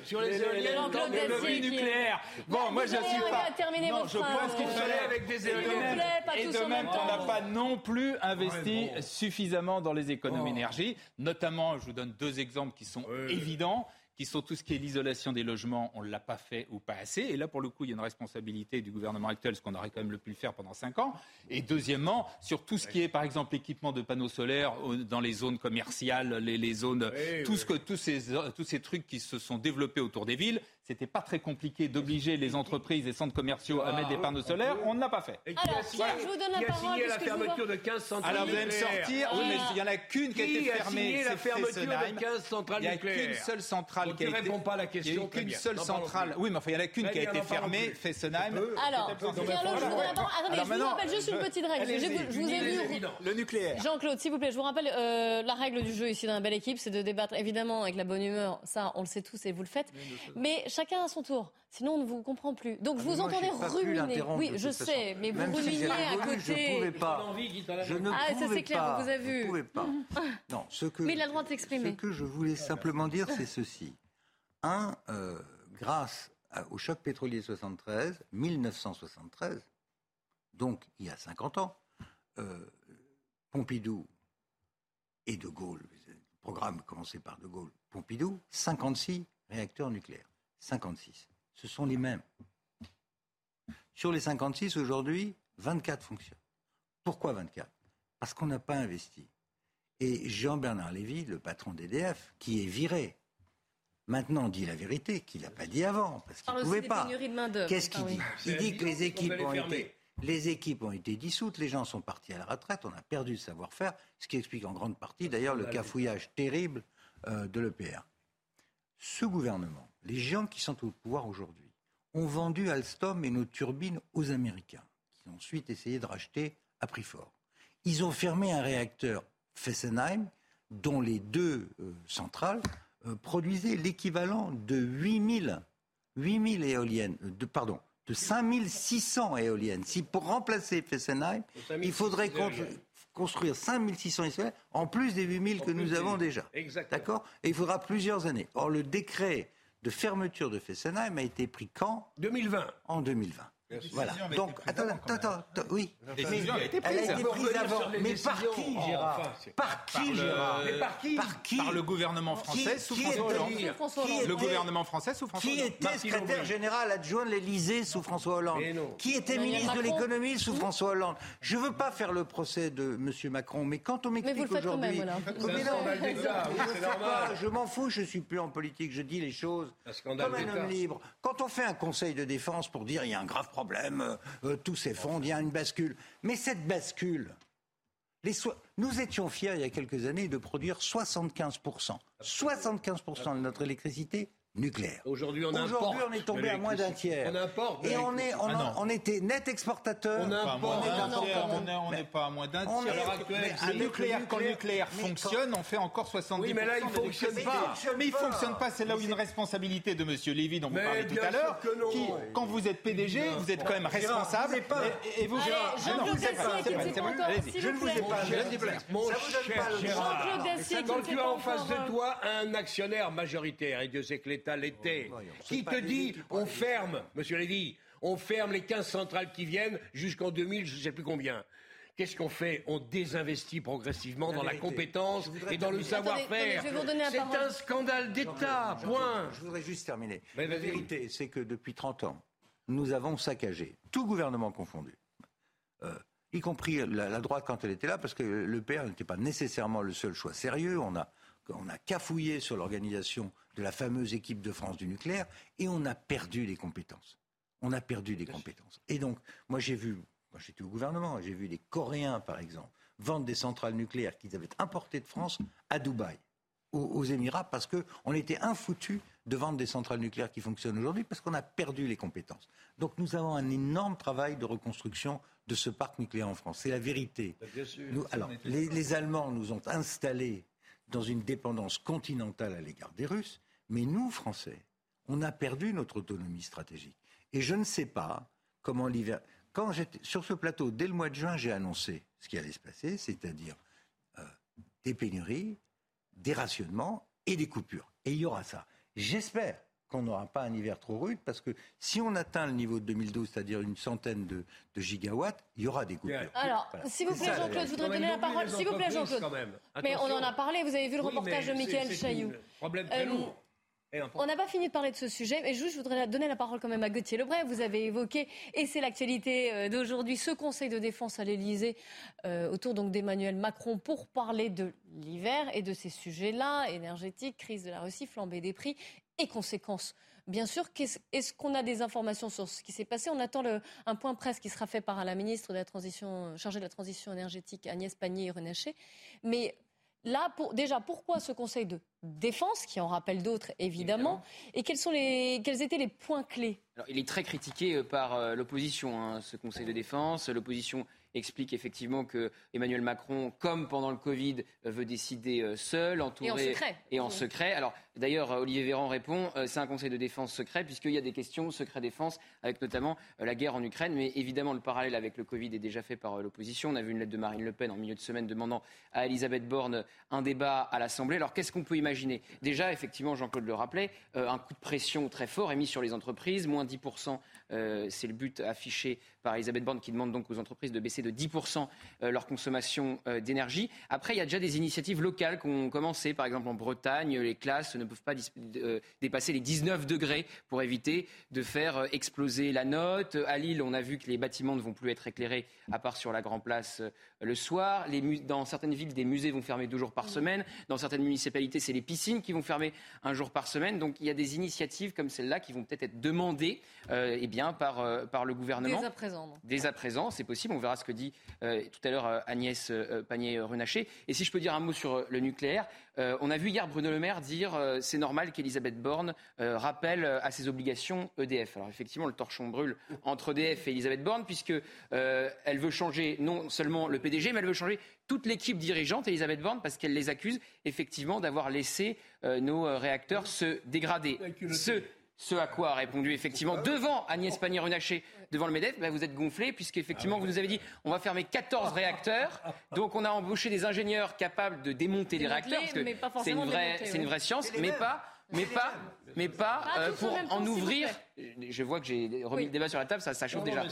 sur les éoliennes, le nucléaire. Bon, moi je suis pas. Non, je pense qu'il fallait avec des éoliennes. Et de même qu'on n'a pas non plus investi suffisamment dans les économies oh. d'énergie. Notamment, je vous donne deux exemples qui sont évidents qui sont tout ce qui est l'isolation des logements, on ne l'a pas fait ou pas assez. Et là, pour le coup, il y a une responsabilité du gouvernement actuel, ce qu'on aurait quand même le pu le faire pendant cinq ans. Et deuxièmement, sur tout ce qui est, par exemple, l'équipement de panneaux solaires dans les zones commerciales, les, les zones, tout ce que, tous, ces, tous ces trucs qui se sont développés autour des villes, c'était pas très compliqué d'obliger les entreprises et centres commerciaux à mettre des panneaux solaires. On ne l'a pas fait. Alors, je vous donne la parole. Qui a signé la fermeture de 15 centrales Alors, vous allez me sortir. Oui, mais il n'y en a qu'une qui a été fermée. la fermeture de 15 centrales nucléaires. Il n'y a qu'une seule centrale qui a été. réponds pas à la question. Il n'y a qu'une seule centrale. Oui, mais enfin, il n'y en a qu'une qui a été fermée, Fessenheim. Alors, je vous Attendez, je vous rappelle juste une petite règle. Je vous ai vu. Le nucléaire. Jean-Claude, s'il vous plaît, je vous rappelle la règle du jeu ici dans la belle équipe, c'est de débattre évidemment avec la bonne humeur. Ça, on le sait tous et vous le faites. Mais chacun à son tour. Sinon, on ne vous comprend plus. Donc, ah, vous entendez ruminer. Oui, je sais, mais vous ruminiez à côté. Je ne pouvais pas. Je ne ah, ça c'est clair, vous avez vu. Je pouvais pas. Non, ce que, mais il a le droit de s'exprimer. Ce que je voulais simplement dire, c'est ceci. Un, euh, grâce au choc pétrolier 73, 1973, donc il y a 50 ans, euh, Pompidou et De Gaulle, le programme commencé par De Gaulle, Pompidou, 56 réacteurs nucléaires. 56 ce sont les mêmes. Sur les 56, aujourd'hui, 24 fonctionnent. Pourquoi 24 Parce qu'on n'a pas investi. Et Jean-Bernard Lévy, le patron d'EDF, qui est viré, maintenant dit la vérité, qu'il n'a pas dit avant, parce qu'il ne pouvait pas. Qu'est-ce qu'il dit? Il dit que les équipes ont été... Les équipes ont été dissoutes, les gens sont partis à la retraite, on a perdu le savoir-faire, ce qui explique en grande partie d'ailleurs le cafouillage terrible euh, de l'EPR. Ce gouvernement les gens qui sont au pouvoir aujourd'hui ont vendu Alstom et nos turbines aux Américains, qui ont ensuite essayé de racheter à prix fort. Ils ont fermé un réacteur Fessenheim, dont les deux euh, centrales euh, produisaient l'équivalent de 8000, 8000 éoliennes, euh, de, pardon, de 5600 éoliennes. Si pour remplacer Fessenheim, il faudrait construire 5600 éoliennes en plus des 8000 que nous avons déjà. D'accord? Et il faudra plusieurs années. Or, le décret de fermeture de Fessenheim a été pris quand? 2020. En 2020. Voilà. Donc, attends, attends, attends, oui. A été Elle a été prise avant. Mais par qui, Gérard Par qui, Gérard Mais par qui Par qui Par le gouvernement français Qui- sous qui François était- Hollande. qui Le était- gouvernement français sous François Qui Hollande. était secrétaire général adjoint de l'Élysée sous François Hollande Qui était ministre de l'économie sous François Hollande Je ne veux pas faire le procès de M. Macron, mais quand on Mais m'explique aujourd'hui... voilà. Mais non, mais je m'en fous, je suis plus en politique, je dis les choses comme un homme libre. Quand on fait un conseil de défense pour dire il y a un grave problème, euh, euh, tout s'effondre, il y a une bascule. Mais cette bascule, nous étions fiers il y a quelques années de produire 75%, 75% de notre électricité nucléaire. Aujourd'hui, on Aujourd'hui, on est tombé à moins d'un tiers. On importe Et on, est, on, Ah on était net exportateur. On Pas moins importe. on est- on n'est pas à moins d'un tiers. est- actuelle, mais nucléaire, quand le nucléaire- fonctionne, on fait encore 70%. Oui, mais là, il de fonctionne pas. Mais il pas. fonctionne pas. C'est là où il y a une responsabilité de M. Lévy, dont vous parlez tout à l'heure. qui, quand vous êtes PDG, vous êtes quand même responsable. Et, vous, Je ne vous ai pas. Ne. Mon cher. Gérard, quand tu as en face de toi un actionnaire majoritaire, et Dieu sait que l'État l'était, qui te dit on ferme, monsieur Lévy, on ferme les 15 centrales qui viennent jusqu'en 2000, je ne sais plus combien. Qu'est-ce qu'on fait? On désinvestit progressivement La dans la compétence et dans le terminer. Savoir-faire. C'est parole. un scandale d'État, point. Je voudrais juste terminer. Mais la vérité, c'est que depuis 30 ans, nous avons saccagé, tout gouvernement confondu, euh, y compris la, la droite quand elle était là, parce que le PR n'était pas nécessairement le seul choix sérieux. On a, on a cafouillé sur l'organisation de la fameuse équipe de France du nucléaire et on a perdu des compétences. On a perdu des compétences. Et donc, moi j'ai vu, moi j'étais au gouvernement, j'ai vu des Coréens par exemple vendre des centrales nucléaires qu'ils avaient importées de France à Dubaï aux, aux Émirats parce qu'on était infoutus de vendre des centrales nucléaires qui fonctionnent aujourd'hui parce qu'on a perdu les compétences. Donc nous avons un énorme travail de reconstruction de ce parc nucléaire en France. C'est la vérité. Bien sûr. Nous- alors, les, les Allemands nous ont installés dans une dépendance continentale à l'égard des Russes, mais nous, Français, on a perdu notre autonomie stratégique. Et je ne sais pas comment l'hiver. Quand j'étais sur ce plateau, dès le mois de juin, j'ai annoncé ce qui allait se passer, c'est-à-dire euh, des pénuries, des rationnements et des coupures. Et il y aura ça. J'espère qu'on n'aura pas un hiver trop rude, parce que si on atteint le niveau de 2012, c'est-à-dire une centaine de, de gigawatts, il y aura des coupures. Alors, Voilà. s'il vous plaît, Jean-Claude, je voudrais donner la parole. S'il vous plaît, Jean-Claude. Mais on en a parlé, vous avez vu le reportage de Michael Chailloux. Problème très Euh, lourd. Important. On n'a pas fini de parler de ce sujet, mais juste, je voudrais donner la parole quand même à Gauthier Lebray. Vous avez évoqué, et c'est l'actualité euh, d'aujourd'hui, ce Conseil de défense à l'Élysée euh, autour donc d'Emmanuel Macron pour parler de l'hiver et de ces sujets-là, énergétique, crise de la Russie, flambée des prix et conséquences. Bien sûr, est-ce qu'on a des informations sur ce qui s'est passé? On attend le- un point presse qui sera fait par la ministre de la transition, chargée de la transition énergétique, Agnès Pannier-Runacher. Mais Là, pour, déjà, pourquoi ce Conseil de défense, qui en rappelle d'autres évidemment, et quels, sont les, quels étaient les points clés? Alors, il est très critiqué euh, par euh, l'opposition, hein, ce Conseil de défense. L'opposition explique effectivement que Emmanuel Macron, comme pendant le Covid, euh, veut décider euh, seul, entouré Et en secret. et en Oui. secret. Alors d'ailleurs, euh, Olivier Véran répond, c'est un Conseil de défense secret puisqu'il y a des questions secret défense avec notamment la guerre en Ukraine. Mais évidemment, le parallèle avec le Covid est déjà fait par l'opposition. On a vu une lettre de Marine Le Pen en milieu de semaine demandant à Elisabeth Borne un débat à l'Assemblée. Alors qu'est-ce qu'on peut imaginer? Déjà, effectivement, Jean-Claude le rappelait, un coup de pression très fort est mis sur les entreprises, moins 10%, euh, c'est le but affiché par Elisabeth Borne qui demande donc aux entreprises de baisser de 10% euh, leur consommation euh, d'énergie. Après, il y a déjà des initiatives locales qui ont commencé, par exemple en Bretagne, les classes ne peuvent pas dépasser les 19 degrés pour éviter de faire exploser la note. À Lille, on a vu que les bâtiments ne vont plus être éclairés à part sur la Grand Place le soir. Les dans certaines villes, des musées vont fermer deux jours par semaine. Dans certaines municipalités, c'est les piscines qui vont fermer un jour par semaine. Donc il y a des initiatives comme celle-là qui vont peut-être être demandées euh, eh bien, par, euh, par le gouvernement. Dès à présent. donc. Dès à présent, c'est possible. On verra ce que dit euh, tout à l'heure euh, Agnès euh, Pannier-Runacher. Et si je peux dire un mot sur le nucléaire, euh, on a vu hier Bruno Le Maire dire euh, c'est normal qu'Elisabeth Borne euh, rappelle à ses obligations EDF. Alors effectivement, le torchon brûle entre EDF et Elisabeth Borne puisque euh, elle veut changer non seulement le PDG, mais elle veut changer toute l'équipe dirigeante, Elisabeth Borne, parce qu'elle les accuse effectivement d'avoir laissé euh, nos réacteurs se dégrader. Ce à quoi a répondu effectivement devant Agnès Pannier-Runacher, devant le MEDEF, bah, vous êtes gonflé puisqu'effectivement vous nous avez dit on va fermer 14 réacteurs. Donc on a embauché des ingénieurs capables de démonter les réacteurs parce pas que c'est une vraie, démonter, c'est une oui. vraie science, mais pas mais pas, mais pas euh, pour en, ouvrir. Je vois que j'ai remis le débat sur la table, ça, ça chauffe déjà.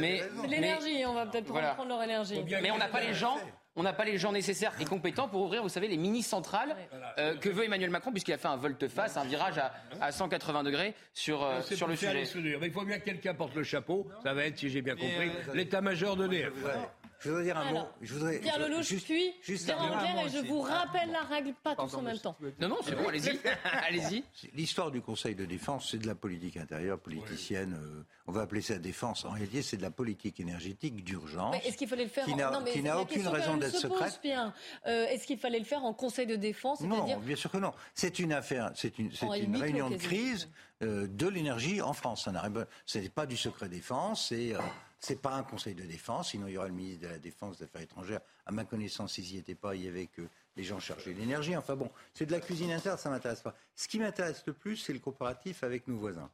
mais l'énergie, on va peut-être prendre leur énergie. Mais on n'a pas les gens on n'a pas les gens nécessaires et compétents pour ouvrir, vous savez, les mini-centrales euh, que veut Emmanuel Macron, puisqu'il a fait un volte-face, un virage à, 180 degrés sur, euh, sur le sujet. Mais il faut bien que quelqu'un porte le chapeau. Ça va être, si j'ai bien compris, l'état-major de l'EF. Je voudrais dire un mot. Je voudrais, Pierre Lelouch, juste, puis juste et je vous rappelle la règle, pas tous en même temps. Non, non, c'est bon, allez-y. allez-y. L'histoire du Conseil de défense, c'est de la politique intérieure, politicienne. Euh, on va appeler ça défense. En réalité, c'est de la politique énergétique d'urgence. Est-ce qu'il fallait le faire Qui n'a aucune raison d'être secrète. Euh, est-ce qu'il fallait le faire en Conseil de défense Non, bien sûr que non. C'est une affaire, c'est une, une réunion de crise euh, de l'énergie en France. Ce n'est pas du secret défense, c'est c'est pas un conseil de défense, sinon il y aura le ministre de la Défense, des Affaires étrangères. À ma connaissance, ils n'y étaient pas, il y avait que les gens chargés de l'énergie. Enfin bon, c'est de la cuisine interne, ça m'intéresse pas. Ce qui m'intéresse le plus, c'est le coopératif avec nos voisins.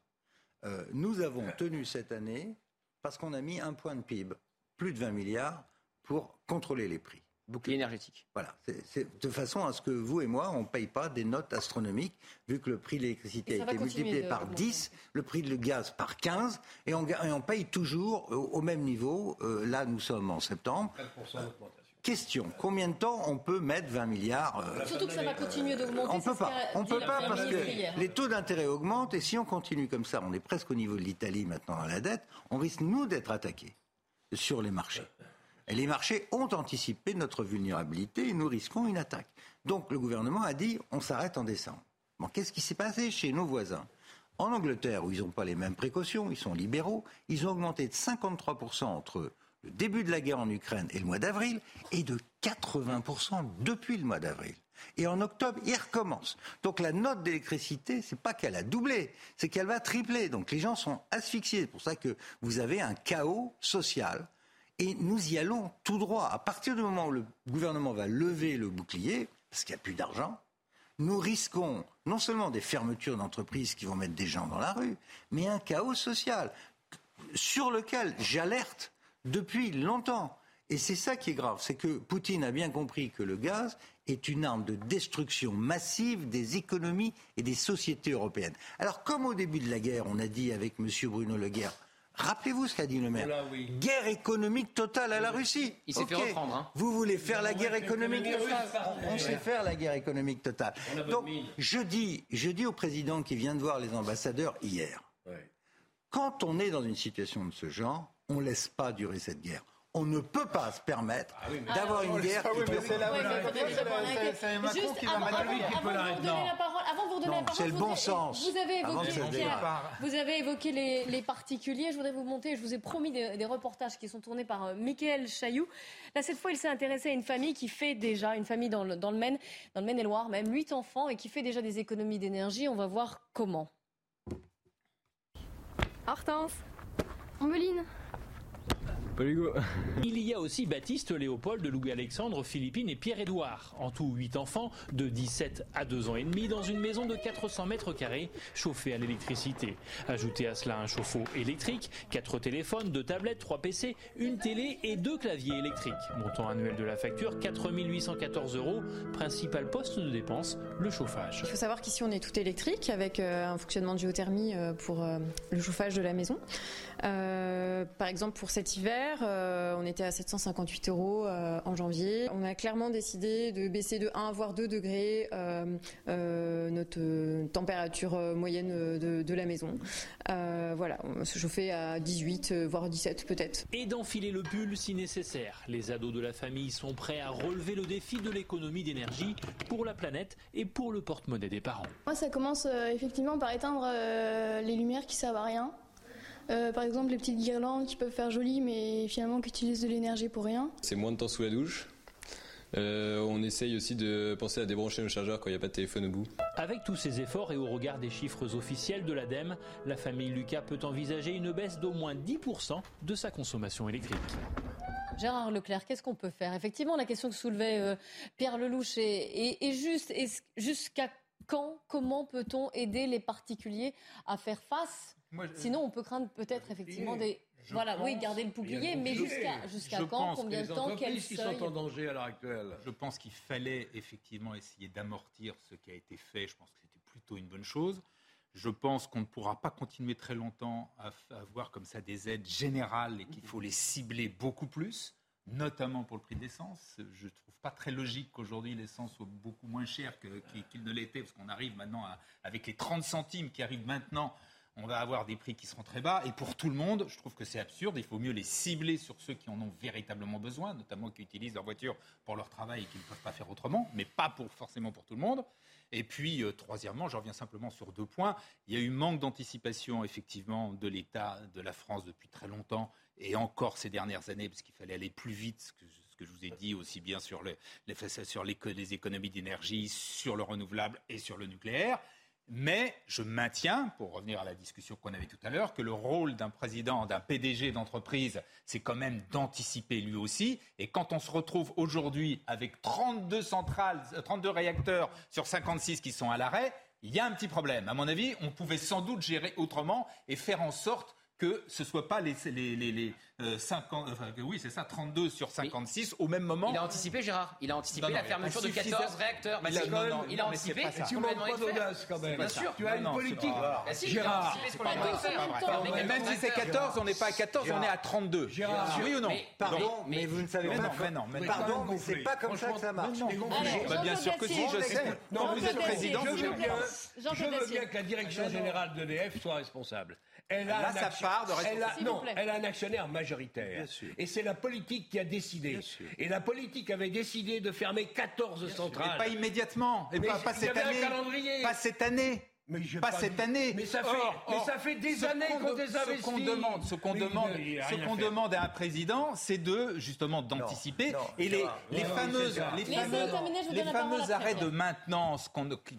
Euh, nous avons tenu cette année, parce qu'on a mis un point de PIB, plus de 20 milliards, pour contrôler les prix bouclier énergétique. Voilà, c'est de façon à ce que vous et moi, on ne paye pas des notes astronomiques, vu que le prix de l'électricité a été multiplié par 10, le prix de le gaz par 15, et on, on paye toujours au, même niveau. Euh, là, nous sommes en septembre. Question, combien de temps on peut mettre 20 milliards euh, Surtout que ça va continuer d'augmenter. On peut pas, on peut pas parce que les taux d'intérêt augmentent et si on continue comme ça, on est presque au niveau de l'Italie maintenant dans la dette, on risque nous d'être attaqués sur les marchés. Les marchés ont anticipé notre vulnérabilité et nous risquons une attaque. Donc le gouvernement a dit on s'arrête en décembre. Bon, qu'est-ce qui s'est passé chez nos voisins? En Angleterre, où ils n'ont pas les mêmes précautions, ils sont libéraux, ils ont augmenté de 53% entre le début de la guerre en Ukraine et le mois d'avril, et de 80% depuis le mois d'avril. Et en octobre, ils recommencent. Donc la note d'électricité, c'est pas qu'elle a doublé, c'est qu'elle va tripler. Donc les gens sont asphyxiés. C'est pour ça que vous avez un chaos social et nous y allons tout droit. À partir du moment où le gouvernement va lever le bouclier, parce qu'il n'y a plus d'argent, nous risquons non seulement des fermetures d'entreprises qui vont mettre des gens dans la rue, mais un chaos social sur lequel j'alerte depuis longtemps. Et c'est ça qui est grave, c'est que Poutine a bien compris que le gaz est une arme de destruction massive des économies et des sociétés européennes. Alors comme au début de la guerre, on a dit avec M. Bruno Le Rappelez-vous ce qu'a dit le maire. Guerre économique totale à la Russie. Il s'est fait reprendre. Hein. Vous voulez faire la guerre économique totale On sait faire la guerre économique totale. Donc, je dis, je dis au président qui vient de voir les ambassadeurs hier, quand on est dans une situation de ce genre, on ne laisse pas durer cette guerre on ne peut pas se permettre ah, d'avoir une guerre qui peut... C'est Macron qui va Avant de vous donner la parole, c'est le bon sens. Vous avez évoqué, vous avez évoqué les, particuliers. Je voudrais vous monter, je vous ai promis des, reportages qui sont tournés par euh, Michael Chailloux. Là, cette fois, il s'est intéressé à une famille qui fait déjà, une famille dans le, dans le Maine, dans le Maine-et-Loire, même huit enfants, et qui fait déjà des économies d'énergie. On va voir comment. Hortense, Il y a aussi Baptiste, Léopold, Louis-Alexandre, Philippine et Pierre-Édouard. En tout, 8 enfants de 17 à 2 ans et demi dans une maison de 400 mètres carrés chauffée à l'électricité. Ajoutez à cela un chauffe-eau électrique, 4 téléphones, 2 tablettes, 3 PC, une télé et 2 claviers électriques. Montant annuel de la facture, 4 814 euros. Principal poste de dépense, le chauffage. Il faut savoir qu'ici on est tout électrique avec euh, un fonctionnement de géothermie euh, pour euh, le chauffage de la maison. Par exemple, pour cet hiver, euh, on était à 758 euros euh, en janvier. On a clairement décidé de baisser de 1 voire 2 degrés euh, notre température moyenne de, la maison. voilà, on se chauffait à 18 voire 17 peut-être. Et d'enfiler le pull si nécessaire. Les ados de la famille sont prêts à relever le défi de l'économie d'énergie pour la planète et pour le porte-monnaie des parents. Moi, ça commence effectivement par éteindre les lumières qui servent à rien. Euh, par exemple, les petites guirlandes qui peuvent faire joli, mais finalement qui utilisent de l'énergie pour rien. C'est moins de temps sous la douche. Euh, on essaye aussi de penser à débrancher nos chargeurs quand il n'y a pas de téléphone au bout. Avec tous ces efforts et au regard des chiffres officiels de l'ADEME, la famille Lucas peut envisager une baisse d'au moins 10% de sa consommation électrique. Gérard Leclerc, qu'est-ce qu'on peut faire? Effectivement, la question que soulevait euh, Pierre Lelouch est, est juste. Jusqu'à quand, comment peut-on aider les particuliers à faire face Sinon, on peut craindre peut-être effectivement des. voilà, oui, garder le bouclier, mais jusqu'à jusqu'à quand, combien de temps, quel qui sont en danger à l'heure actuelle. Je pense qu'il fallait effectivement essayer d'amortir ce qui a été fait. Je pense que c'était plutôt une bonne chose. Je pense qu'on ne pourra pas continuer très longtemps à avoir comme ça des aides générales et qu'il faut les cibler beaucoup plus, notamment pour le prix de l'essence. Je ne trouve pas très logique qu'aujourd'hui l'essence soit beaucoup moins chère qu'il ne l'était, parce qu'on arrive maintenant avec les 30 centimes qui arrivent maintenant on va avoir des prix qui seront très bas. Et pour tout le monde, je trouve que c'est absurde. Il faut mieux les cibler sur ceux qui en ont véritablement besoin, notamment qui utilisent leur voiture pour leur travail et qui ne peuvent pas faire autrement, mais pas forcément pour tout le monde. Et puis, euh, troisièmement, je reviens simplement sur deux points. Il y a eu manque d'anticipation, effectivement, de l'État, de la France depuis très longtemps, et encore ces dernières années, parce qu'il fallait aller plus vite, ce que, je vous ai dit aussi bien sur, sur les économies d'énergie, sur le renouvelable et sur le nucléaire. Mais je maintiens, pour revenir à la discussion qu'on avait tout à l'heure, que le rôle d'un président, d'un PDG d'entreprise, c'est quand même d'anticiper lui aussi. Et quand on se retrouve aujourd'hui avec 32 centrales, 32 réacteurs sur 56 qui sont à l'arrêt, il y a un petit problème. À mon avis, on pouvait sans doute gérer autrement et faire en sorte que ce ne soit pas les, les, les, 50, euh, oui, c'est ça, 32 sur 56 au même moment. Il a anticipé, Gérard. Il a anticipé la fermeture de 14 réacteurs. il, a, non, non, il a anticipé. Tu manques pas d'audace quand même. Bien sûr. Tu as une politique. Gérard. Même si c'est 14, on n'est pas à 14, on est à 32. Gérard. Oui ou non Pardon, mais vous ne savez pas. Pardon, mais c'est pas comme ça que ça marche. Bien sûr que si, je sais. Non, vous êtes président. Je veux bien que la direction générale d'EDF soit responsable. Elle a Là, ça part de elle a, Non, elle a un actionnaire majoritaire. Et c'est la politique qui a décidé. Et la politique avait décidé de fermer 14 centrales. Mais pas immédiatement. Et pas, pas cette année. Pas cette année. Mais pas, cette année. Mais ça fait, mais ça fait des années qu'on désinvestit. Ce qu'on demande, ce qu'on demande, ce qu'on demande à un président, c'est de justement d'anticiper et les, les fameuses, les fameuses, les fameux arrêts de maintenance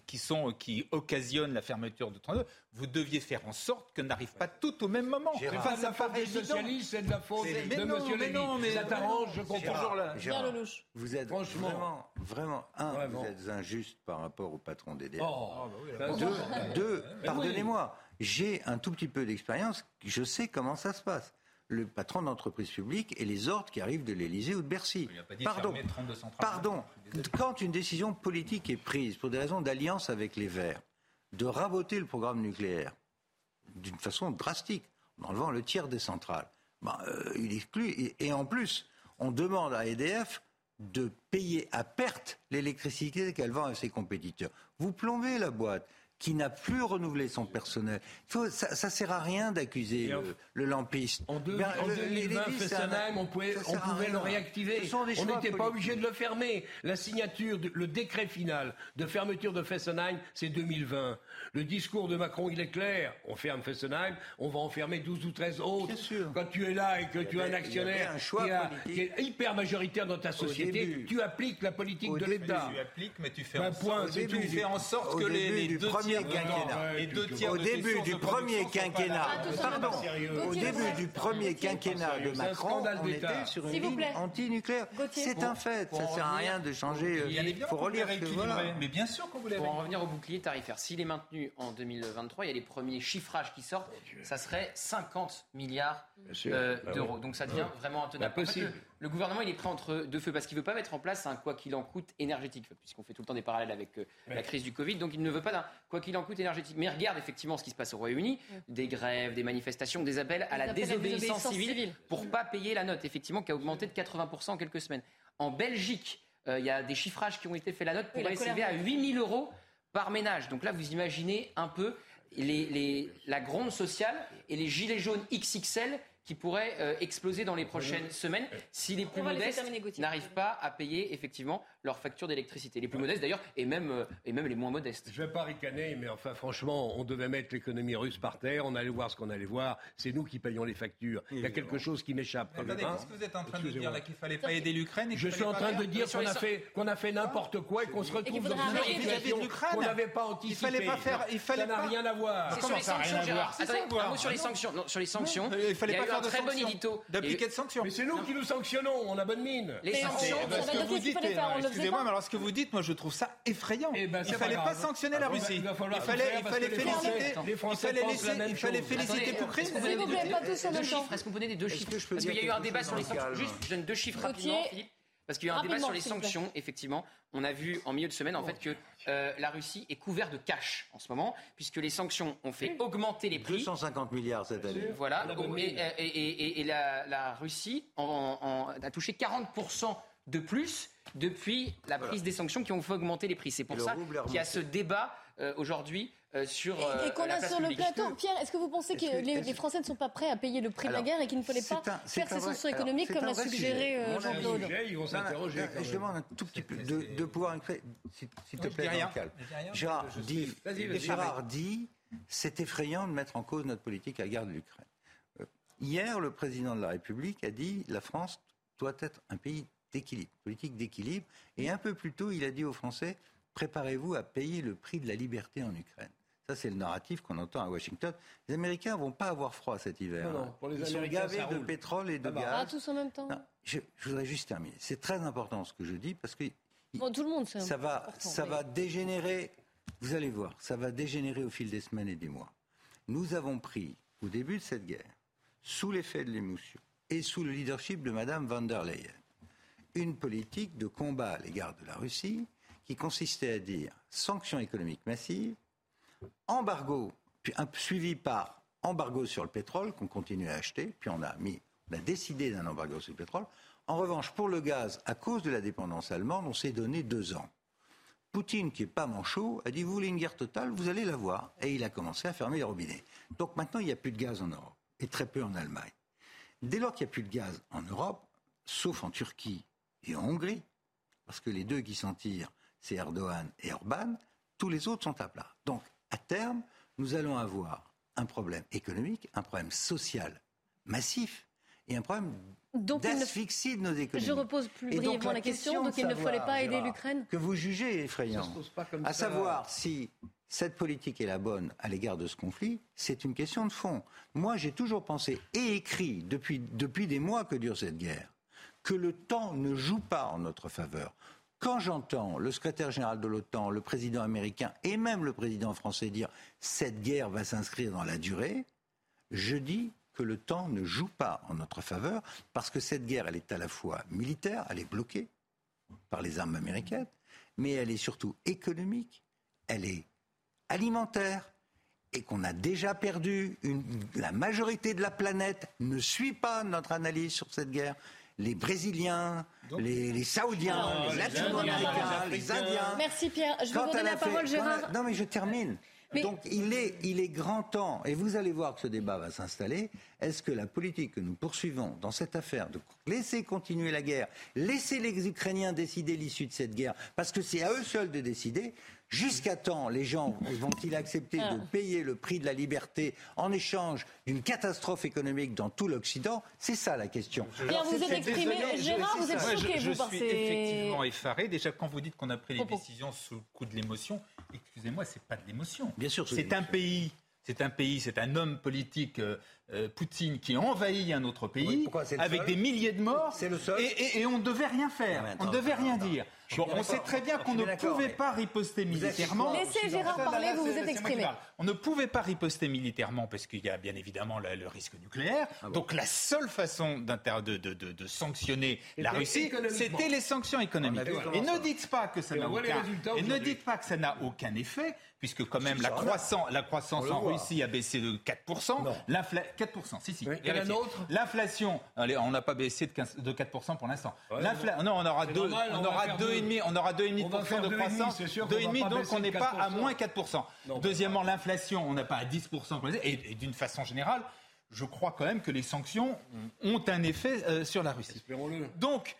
qui sont qui occasionnent la fermeture de 32 vous deviez faire en sorte que n'arrive pas tout au même moment. Enfin, ça faute des socialistes, c'est de la faute de non, M. Lévy. Non, mais ça t'arrange, je comprends. Toujours là. Vous êtes vraiment, vraiment, un, vous êtes injuste par rapport au patron d'EDF. Oh, bah deux, deux pardonnez-moi, j'ai un tout petit peu d'expérience, je sais comment ça se passe le patron d'entreprise publique et les ordres qui arrivent de l'Élysée ou de Bercy. Pardon, pardon. Quand une décision politique est prise pour des raisons d'alliance avec les Verts, de raboter le programme nucléaire d'une façon drastique, en enlevant le tiers des centrales. Ben, euh, il exclut. Et, et, en plus, on demande à EDF de payer à perte l'électricité qu'elle vend à ses compétiteurs. Vous plombez la boîte qui n'a plus renouvelé son personnel. Faut, ça, ça sert à rien d'accuser le, le, lampiste. En, deux, ben, en 2020, Fessenheim, on pouvait, on pouvait le réactiver. On n'était pas obligé de le fermer. La signature, le décret final de fermeture de Fessenheim, c'est 2020. Le discours de Macron, il est clair. On ferme Fessenheim, on va en fermer 12 ou 13 autres. Quand tu es là et que tu as un actionnaire qui, est hyper majoritaire dans ta société, tu appliques la politique de l'État. Tu appliques, mais tu fais, en, sorte, tu fais en sorte que les, deux au début du premier quinquennat, pardon, au début du premier quinquennat de Macron, on était sur une ligne anti-nucléaire. C'est un fait. Ça sert à rien de changer. Il faut relire. Mais bien sûr qu'on voulait. Pour en revenir au bouclier tarifaire, s'il est maintenu en 2023, il y a les premiers chiffrages qui sortent. Ça serait 50 milliards euh, bah d'euros. Donc ça devient vraiment intenable. Le gouvernement, il est prêt entre deux feux parce qu'il ne veut pas mettre en place un quoi qu'il en coûte énergétique, puisqu'on fait tout le temps des parallèles avec euh, la crise du Covid. Donc il ne veut pas d'un quoi qu'il en coûte énergétique. Mais regarde effectivement ce qui se passe au Royaume-Uni des grèves, des manifestations, des appels à la désobéissance, civile, pour ne pas payer la note, effectivement, qui a augmenté de 80% en quelques semaines. En Belgique, euh, il y a des chiffrages qui ont été faits. La note pourrait s'élever à 8000 euros par ménage. Donc là, vous imaginez un peu les, la gronde sociale et les gilets jaunes XXL qui pourraient euh, exploser dans les prochaines semaines si les plus modestes n'arrivent pas à payer effectivement leur facture d'électricité. Les plus modestes d'ailleurs et même, euh, et même les moins modestes. Je ne vais pas ricaner, mais enfin franchement, on devait mettre l'économie russe par terre, on allait voir ce qu'on allait voir, c'est nous qui payons les factures. Il y a quelque chose qui m'échappe. Qu'est-ce que vous êtes en train de dire là qu'il fallait pas aider l'Ukraine Je suis en train de dire qu'on a fait, qu'on a fait n'importe quoi et qu'on se retrouve dans une situation qu'on n'avait pas anticipée. Il fallait pas faire, il fallait ça n'a rien à voir. Comment ça n'a rien à voir Un mot sur les sanctions. sur les sanctions. Il fallait pas un très bon édito. D'appliquer de sanctions. Mais c'est nous qui nous sanctionnons, on a bonne mine. Les sanctions, ce que vous dites, excusez-moi, mais alors ce que vous dites, moi je trouve ça effrayant. Eh ben, il fallait pas sanctionner la Russie. Il fallait féliciter. Il fallait féliciter pour Est-ce que vous donnez des deux chiffres Parce qu'il y a eu un débat sur les sanctions. Juste, je donne deux chiffres rapidement, Philippe. Parce qu'il y a eu un débat sur les sanctions, effectivement. On a vu en milieu de semaine, en fait, que euh, la Russie est couverte de cash en ce moment, puisque les sanctions ont fait augmenter les prix. 250 milliards cette année. Voilà. Et, la, Russie a touché 40% de plus depuis la prise des sanctions qui ont fait augmenter les prix. C'est pour ça qu'il y a ce débat euh, aujourd'hui euh, sur. et, qu'on a sur le plateau. Pierre, est-ce que vous pensez que, les, Français ne sont pas prêts à payer le prix de la guerre et qu'il ne fallait pas faire ces sanctions économiques comme l'a suggéré euh, Jean-Claude Ils vont s'interroger. Je demande un tout petit peu de, pouvoir s'il te plaît, calme. Gérard dit, Gérard dit, c'est effrayant de mettre en cause notre politique à la guerre de l'Ukraine. Hier, le président de la République a dit la France doit être un pays d'équilibre, politique d'équilibre. Et un peu plus tôt, il a dit aux Français préparez-vous à payer le prix de la liberté en Ukraine. Ça, c'est le narratif qu'on entend à Washington. Les Américains vont pas avoir froid cet hiver. Non, pour les Ils sont gavés de pétrole et de gaz. Ah, tous en même temps. je, voudrais juste terminer. C'est très important ce que je dis parce que bon, tout le monde, ça va, ça va dégénérer. Vous allez voir, ça va dégénérer au fil des semaines et des mois. Nous avons pris, au début de cette guerre, sous l'effet de l'émotion et sous le leadership de Mme van der Leyen, une politique de combat à l'égard de la Russie qui consistait à dire sanctions économiques massives, embargo, puis suivi par embargo sur le pétrole qu'on continue à acheter, puis on a mis, on a décidé d'un embargo sur le pétrole. En revanche, pour le gaz, à cause de la dépendance allemande, on s'est donné deux ans. Poutine, qui n'est pas manchot, a dit vous voulez une guerre totale, vous allez la voir. Et il a commencé à fermer les robinets. Donc maintenant, il n'y a plus de gaz en Europe, et très peu en Allemagne. Dès lors qu'il n'y a plus de gaz en Europe, sauf en Turquie et en Hongrie, parce que les deux qui s'en tirent, c'est Erdogan et Orban, tous les autres sont à plat. Donc, à terme, nous allons avoir un problème économique, un problème social massif et un problème d'asphyxie de nos économies. Je repose plus brièvement la, question, donc il ne fallait pas aider l'Ukraine Que vous jugez effrayant, à savoir si cette politique est la bonne à l'égard de ce conflit, c'est une question de fond. Moi, j'ai toujours pensé et écrit depuis, depuis des mois que dure cette guerre que le temps ne joue pas en notre faveur. Quand j'entends le secrétaire général de l'OTAN, le président américain et même le président français dire cette guerre va s'inscrire dans la durée, je dis que le temps ne joue pas en notre faveur parce que cette guerre, elle est à la fois militaire, elle est bloquée par les armes américaines, mais elle est surtout économique, elle est alimentaire et qu'on a déjà perdu. la majorité de la planète ne suit pas notre analyse sur cette guerre les Brésiliens, les, Saoudiens, les Latino-Américains, les Indiens. Merci Pierre. Je vais vous donner la parole, Gérard. Non, mais je termine. Donc il est, il est grand temps, et vous allez voir que ce débat va s'installer, est-ce que la politique que nous poursuivons dans cette affaire de laisser continuer la guerre, laisser les Ukrainiens décider l'issue de cette guerre, parce que c'est à eux seuls de décider, Jusqu'à temps, les gens vont-ils accepter de ah. payer le prix de la liberté en échange d'une catastrophe économique dans tout l'Occident? C'est ça la question. Bien, vous êtes exprimé, Gérard, vous êtes choqué, je, vous, par suis effectivement effaré. Déjà, quand vous dites qu'on a pris les décisions sous le coup de l'émotion, excusez-moi, c'est pas de l'émotion. Bien sûr, c'est un pays c'est un pays, c'est un homme politique, euh, euh, Poutine, qui envahit un autre pays avec des milliers de morts. Le seul. Et, on ne devait rien faire. on ne devait rien dire. On sait très bien qu'on ne pouvait pas riposter militairement. Laissez Gérard parler, vous vous êtes exprimé. On ne pouvait pas riposter militairement parce qu'il y a bien évidemment le, risque nucléaire. Ah Donc la seule façon de, de, sanctionner la Russie, c'était les sanctions économiques. Et ne dites pas que ça n'a aucun, et ne dites pas que ça n'a aucun effet, puisque quand même la croissance, la croissance en Russie a baissé de 4%. 4%, si, si. et la nôtre L'inflation, on n'a pas baissé de, de 4% pour l'instant. non, on aura 2,5% on, aura deux on aura deux de croissance. 2,5%, donc on n'est pas à moins 4%. Deuxièmement, l'inflation, on n'a pas à 10%. Et, et d'une façon générale, je crois quand même que les sanctions ont un effet euh, sur la Russie. Donc,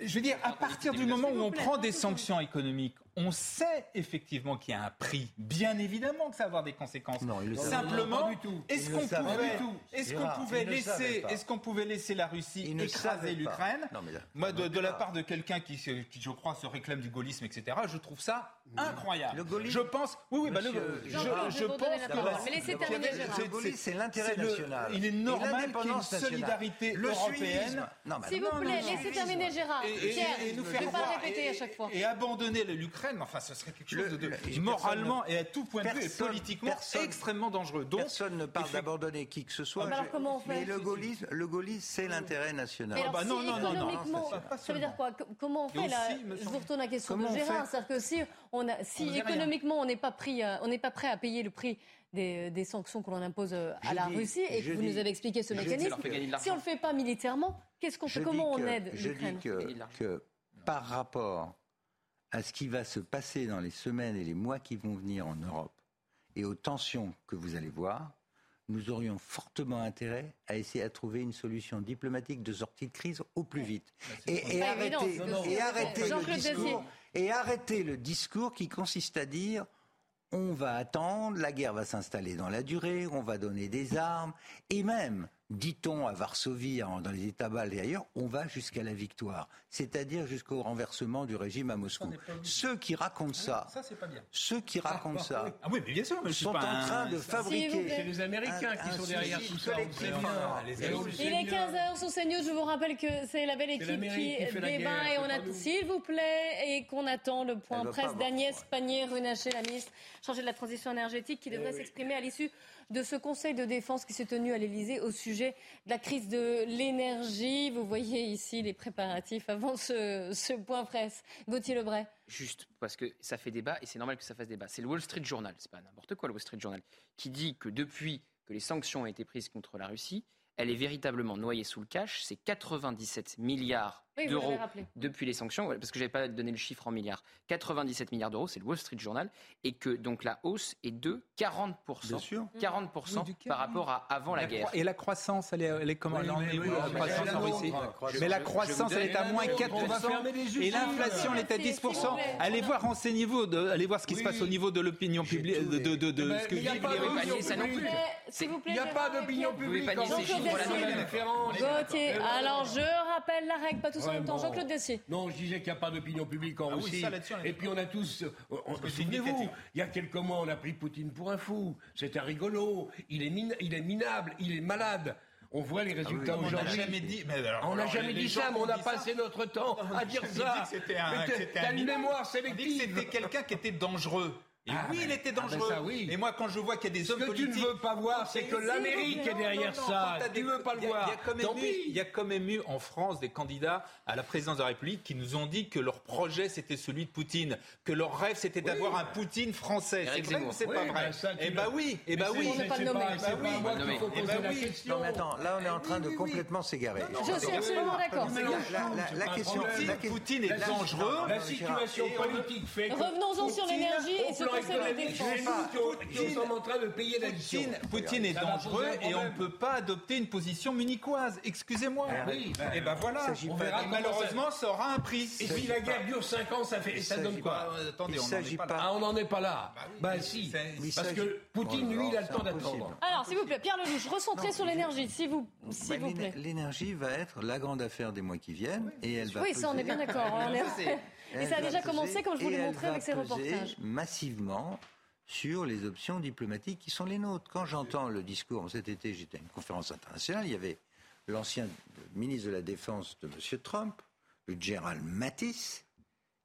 je veux dire, à partir du moment où on prend des sanctions économiques, On sait effectivement qu'il y a un prix. Bien évidemment que ça va avoir des conséquences. Non, Simplement, est-ce qu'on pouvait, pas du tout. est-ce qu'on Gérard, pouvait il ne savait laisser, est-ce qu'on pouvait laisser la Russie écraser l'Ukraine? Moi, de, la part de quelqu'un qui, je crois, se réclame du gaullisme, etc. Je trouve ça incroyable. Le gaullisme- Je pense, oui, oui, bah, le- je, pense que c'est l'intérêt national. Il est normal qu'il y ait une solidarité Le européenne. S'il vous plaît, laissez terminer Gérard. Et, nous faire répéter à chaque fois. Et abandonner l'Ukraine, enfin, ce serait quelque chose Le- de, de- le- moralement et à tout point de vue et politiquement personne- extrêmement dangereux. Donc, Personne ne parle d'abandonner qui que ce soit. Mais alors, Je- comment on fait Mais le gaullisme, le gaullisme, c'est l'intérêt national. Mais alors, bah si non, non, non, non, économiquement, ça, veut dire quoi? Co- Comment on fait là? aussi, Je vous retourne la question de Gérard, c'est-à-dire que si on a, si On faisait rien. économiquement on n'est pas pris, euh, on n'est pas prêt à payer le prix des, des sanctions que l'on impose euh, à Je la dis- Russie et que je vous dis- nous avez expliqué ce je dis- mécanisme, si on le fait pas militairement, qu'est-ce qu'on Je fait? dis Comment on aide Je l'Ukraine? dis que, que par rapport à ce qui va se passer dans les semaines et les mois qui vont venir en Europe et aux tensions que vous allez voir, nous aurions fortement intérêt à essayer à trouver une solution diplomatique de sortie de crise au plus vite. Et, et arrêter, arrêter le discours, et arrêter le discours qui consiste à dire on va attendre, la guerre va s'installer dans la durée, on va donner des armes, et même, dit-on à Varsovie, dans les États baltes et ailleurs, on va jusqu'à la victoire, c'est-à-dire jusqu'au renversement du régime à Moscou. Ceux qui racontent ça, ça, pas bien. ceux qui racontent ça, Ah oui, mais bien sûr, mais je suis sont en un- train de fabriquer. C'est les Américains un- qui un sont derrière tout ça. Ah, Il est bien. 15h sur CNews. Je vous rappelle que c'est la belle équipe qui débat et on pas a, nous. s'il vous plaît, et qu'on attend le point presse d'Agnès. Pannier-Runacher, la ministre chargée de la transition énergétique, qui devrait s'exprimer à l'issue de ce conseil de défense qui s'est tenu à l'Elysée au sujet de la crise de l'énergie. Vous voyez ici les préparatifs avant ce, point presse. Gauthier Lebray. Juste parce que ça fait débat et c'est normal que ça fasse débat. C'est le Wall Street Journal, c'est pas n'importe quoi le Wall Street Journal, qui dit que depuis que les sanctions ont été prises contre la Russie, elle est véritablement noyée sous le cash. C'est 97 milliards Oui, vous d'euros depuis les sanctions, parce que j'avais pas donné le chiffre en milliards. 97 milliards d'euros, c'est le Wall Street Journal, et que donc la hausse est de 40 Bien sûr. 40 par rapport à avant la La guerre. Et la croissance, elle est, elle est comment Oui, elle en mais est oui, où, la mais croissance en la Russie. Mais la Je- croissance, je elle est à moins on va 4%. fermer les usines. Et l'inflation, elle est à Merci, s'il vous 10%. plaît. Allez voir, renseignez-vous, allez voir ce qui se passe au niveau de l'opinion publique, de, de, de, de ce que il y a vivent pas les Il n'y a pas d'opinion publique. Gauthier, alors je rappelle la règle, pas tous en même temps. Jean-Claude Dessier. Non, je disais qu'il n'y a pas d'opinion publique en Ah oui, Russie. ça, on et puis on a tous. euh, Souvenez-vous, il y a quelques mois, on a pris Poutine pour un fou. C'était rigolo. Il est, min- il est minable. Il est malade. On voit les résultats On n'a aujourd'hui. jamais dit. mais alors, On n'a jamais dit ça, mais on a ça- passé notre temps à dire J'ai dit ça. que c'était un- que une mémoire sélective. c'était quelqu'un qui était dangereux. Et Ah, oui, ben- il était ah, ben dangereux. ça, oui. Et moi, quand je vois qu'il y a des Ce hommes que tu politiques. ne veux pas voir, c'est que l'Amérique est derrière ça. Tu des- veux pas le il y a- voir. Il y, a quand même eu, en France des candidats à la présidence de la République qui nous ont dit que leur projet c'était celui de Poutine, que leur rêve c'était d'avoir un Poutine français. C'est vrai ou c'est Oui, pas vrai ben Eh ben oui, eh ben oui. c'est- pas pas- Bah pas oui. moi qu'il Nommé. faut poser la oui. question. Non, mais attends, là, on est en train de complètement s'égarer. Je suis absolument d'accord. La, pas question, Poutine est dangereux. La situation politique fait que Revenons-en sur l'énergie et nous qui- sommes en train de payer l'addition. Poutine, Poutine est dangereux et on ne peut pas adopter une position munichoise. Excusez-moi. oui, ben, et ben voilà. On pas verra. de- Et malheureusement, ça aura un prix. Et si la guerre dure 5 ans, ça fait, ça donne quoi pas- Euh, Attendez, on n'en est pas là. Ah, on n'en est pas là. Bah Bah si. Parce que Poutine, lui, il a le temps d'attendre. Alors, s'il vous plaît, Pierre Lelouch, recentrez sur l'énergie, s'il vous, Bah, s'il vous l'éner- plaît. L'énergie va être la grande affaire des mois qui viennent et elle va Oui, ça, on est bien d'accord. Et ça a déjà commencé, comme je vous l'ai montré avec ces reportages. massivement sur les options diplomatiques qui sont les nôtres. Quand j'entends le discours, cet été, j'étais à une conférence internationale, il y avait l'ancien ministre de la Défense de M. Trump, le général Mattis.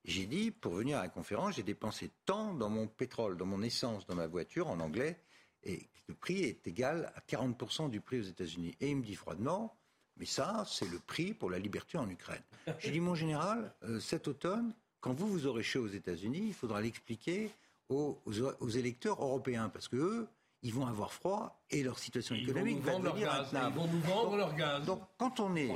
J'ai dit, pour venir à la conférence, j'ai dépensé tant dans mon pétrole, dans mon essence, dans ma voiture, en anglais, et le prix est égal à 40% du prix aux États-Unis. Et il me dit froidement, mais ça, c'est le prix pour la liberté en Ukraine. J'ai dit, mon général, euh, cet automne, quand vous, vous aurez chaud aux États-Unis, il faudra l'expliquer aux, aux- aux électeurs européens, parce que eux, ils vont avoir froid et leur situation économique va devenir Ils vont nous vendre leur gaz. Donc, quand on est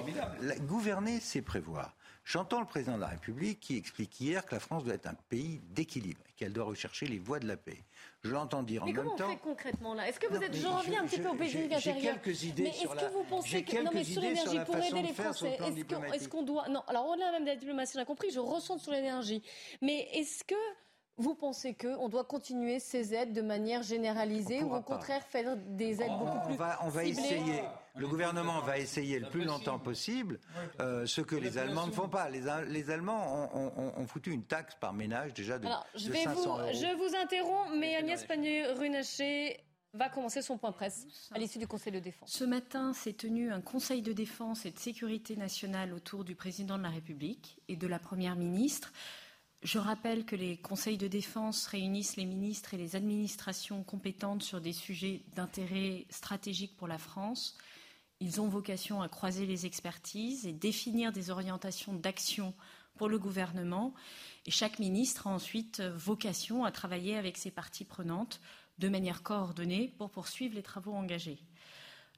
gouverner, c'est prévoir. J'entends le président de la République qui explique hier que la France doit être un pays d'équilibre, qu'elle doit rechercher les voies de la paix. Je l'entends dire en même temps. Mais comment on fait concrètement là? Est-ce que vous êtes, j'en reviens un petit peu au pays intérieur. J'ai quelques idées mais sur est-ce que vous pensez que non mais sur l'énergie pour aider les Français, est-ce qu'on doit non Alors on a même de la diplomatie, j'ai compris. Je ressens sur l'énergie, mais est-ce que vous pensez qu'on doit continuer ces aides de manière généralisée ou au contraire faire des aides beaucoup plus on va, on va essayer. Le gouvernement va essayer le plus longtemps possible euh, ce que les Allemands ne font pas. Les, les Allemands ont, foutu une taxe par ménage déjà de, Alors, je vais vous, Je vous interromps, mais Agnès Pannier-Runacher va commencer son point presse à l'issue du Conseil de défense. Ce matin s'est tenu un Conseil de défense et de sécurité nationale autour du président de la République et de la Première ministre. Je rappelle que les conseils de défense réunissent les ministres et les administrations compétentes sur des sujets d'intérêt stratégique pour la France. Ils ont vocation à croiser les expertises et définir des orientations d'action pour le gouvernement. Et chaque ministre a ensuite vocation à travailler avec ses parties prenantes de manière coordonnée pour poursuivre les travaux engagés.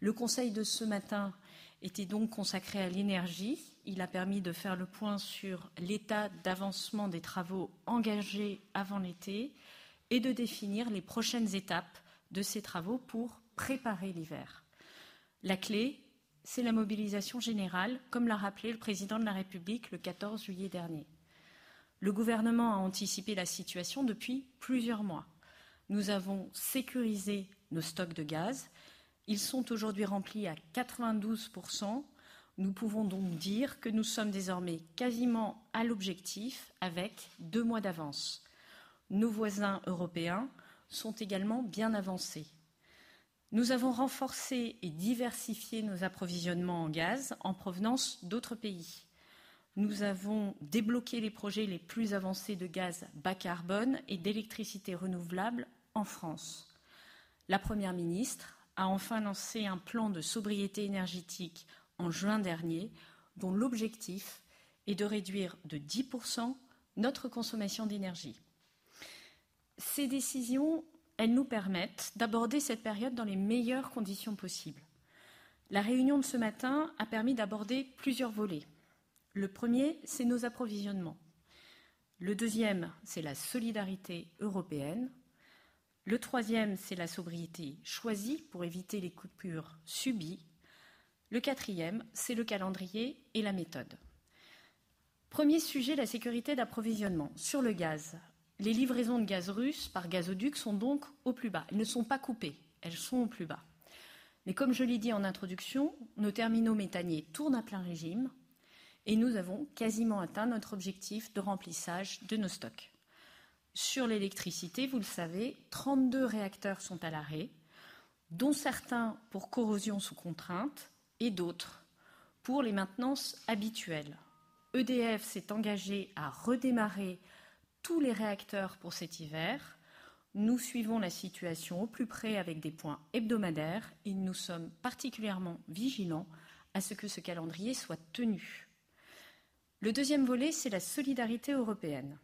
Le conseil de ce matin était donc consacré à l'énergie. Il a permis de faire le point sur l'état d'avancement des travaux engagés avant l'été et de définir les prochaines étapes de ces travaux pour préparer l'hiver. La clé, c'est la mobilisation générale, comme l'a rappelé le président de la République le 14 juillet dernier. Le gouvernement a anticipé la situation depuis plusieurs mois. Nous avons sécurisé nos stocks de gaz ils sont aujourd'hui remplis à 92%. Nous pouvons donc dire que nous sommes désormais quasiment à l'objectif avec deux mois d'avance. Nos voisins européens sont également bien avancés. Nous avons renforcé et diversifié nos approvisionnements en gaz en provenance d'autres pays. Nous avons débloqué les projets les plus avancés de gaz bas carbone et d'électricité renouvelable en France. La Première ministre a enfin lancé un plan de sobriété énergétique en juin dernier, dont l'objectif est de réduire de 10% notre consommation d'énergie. Ces décisions, elles nous permettent d'aborder cette période dans les meilleures conditions possibles. La réunion de ce matin a permis d'aborder plusieurs volets. Le premier, c'est nos approvisionnements. Le deuxième, c'est la solidarité européenne. Le troisième, c'est la sobriété choisie pour éviter les coupures subies. Le quatrième, c'est le calendrier et la méthode. Premier sujet, la sécurité d'approvisionnement. Sur le gaz, les livraisons de gaz russe par gazoduc sont donc au plus bas. Elles ne sont pas coupées, elles sont au plus bas. Mais comme je l'ai dit en introduction, nos terminaux méthaniers tournent à plein régime et nous avons quasiment atteint notre objectif de remplissage de nos stocks. Sur l'électricité, vous le savez, 32 réacteurs sont à l'arrêt, dont certains pour corrosion sous contrainte et d'autres pour les maintenances habituelles. EDF s'est engagé à redémarrer tous les réacteurs pour cet hiver. Nous suivons la situation au plus près avec des points hebdomadaires et nous sommes particulièrement vigilants à ce que ce calendrier soit tenu. Le deuxième volet, c'est la solidarité européenne.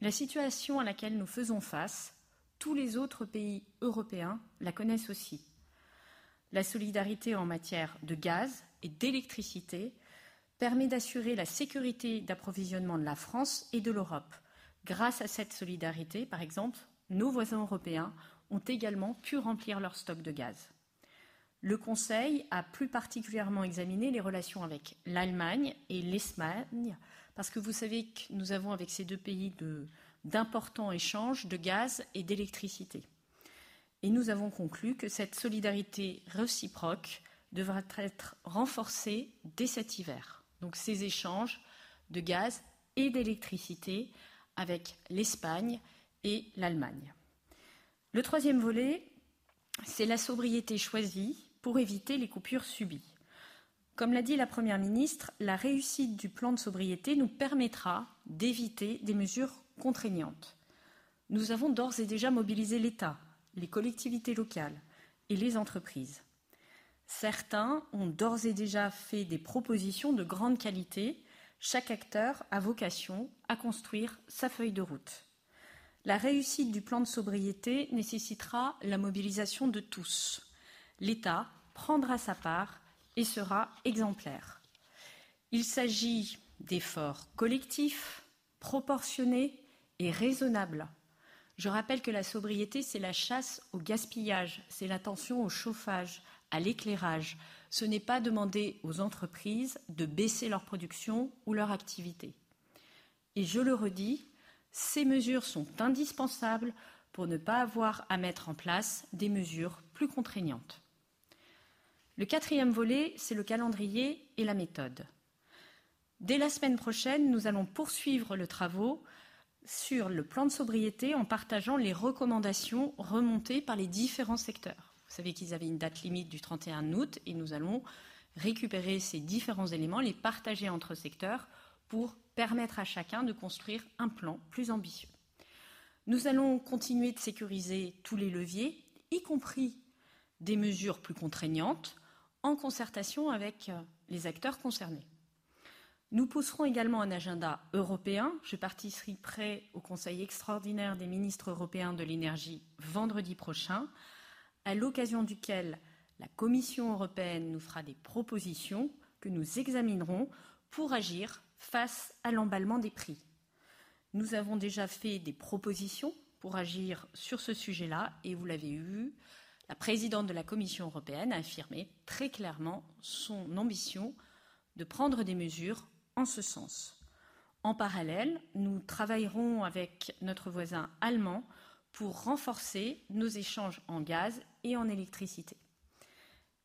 La situation à laquelle nous faisons face, tous les autres pays européens la connaissent aussi. La solidarité en matière de gaz et d'électricité permet d'assurer la sécurité d'approvisionnement de la France et de l'Europe. Grâce à cette solidarité, par exemple, nos voisins européens ont également pu remplir leur stock de gaz. Le Conseil a plus particulièrement examiné les relations avec l'Allemagne et l'Espagne parce que vous savez que nous avons avec ces deux pays d'importants échanges de gaz et d'électricité. Et nous avons conclu que cette solidarité réciproque devra être renforcée dès cet hiver. Donc ces échanges de gaz et d'électricité avec l'Espagne et l'Allemagne. Le troisième volet, c'est la sobriété choisie pour éviter les coupures subies. Comme l'a dit la Première ministre, la réussite du plan de sobriété nous permettra d'éviter des mesures contraignantes. Nous avons d'ores et déjà mobilisé l'État, les collectivités locales et les entreprises. Certains ont d'ores et déjà fait des propositions de grande qualité. Chaque acteur a vocation à construire sa feuille de route. La réussite du plan de sobriété nécessitera la mobilisation de tous. L'État prendra sa part et sera exemplaire. Il s'agit d'efforts collectifs, proportionnés et raisonnables. Je rappelle que la sobriété, c'est la chasse au gaspillage, c'est l'attention au chauffage, à l'éclairage. Ce n'est pas demander aux entreprises de baisser leur production ou leur activité. Et je le redis, ces mesures sont indispensables pour ne pas avoir à mettre en place des mesures plus contraignantes. Le quatrième volet, c'est le calendrier et la méthode. Dès la semaine prochaine, nous allons poursuivre le travaux sur le plan de sobriété en partageant les recommandations remontées par les différents secteurs. Vous savez qu'ils avaient une date limite du 31 août et nous allons récupérer ces différents éléments, les partager entre secteurs pour permettre à chacun de construire un plan plus ambitieux. Nous allons continuer de sécuriser tous les leviers, y compris des mesures plus contraignantes, en concertation avec euh, les acteurs concernés. Nous pousserons également un agenda européen. Je participerai au Conseil extraordinaire des ministres européens de l'énergie vendredi prochain, à l'occasion duquel la Commission européenne nous fera des propositions que nous examinerons pour agir face à l'emballement des prix. Nous avons déjà fait des propositions pour agir sur ce sujet-là et vous l'avez vu, la présidente de la Commission européenne a affirmé très clairement son ambition de prendre des mesures en ce sens. En parallèle, nous travaillerons avec notre voisin allemand pour renforcer nos échanges en gaz et en électricité.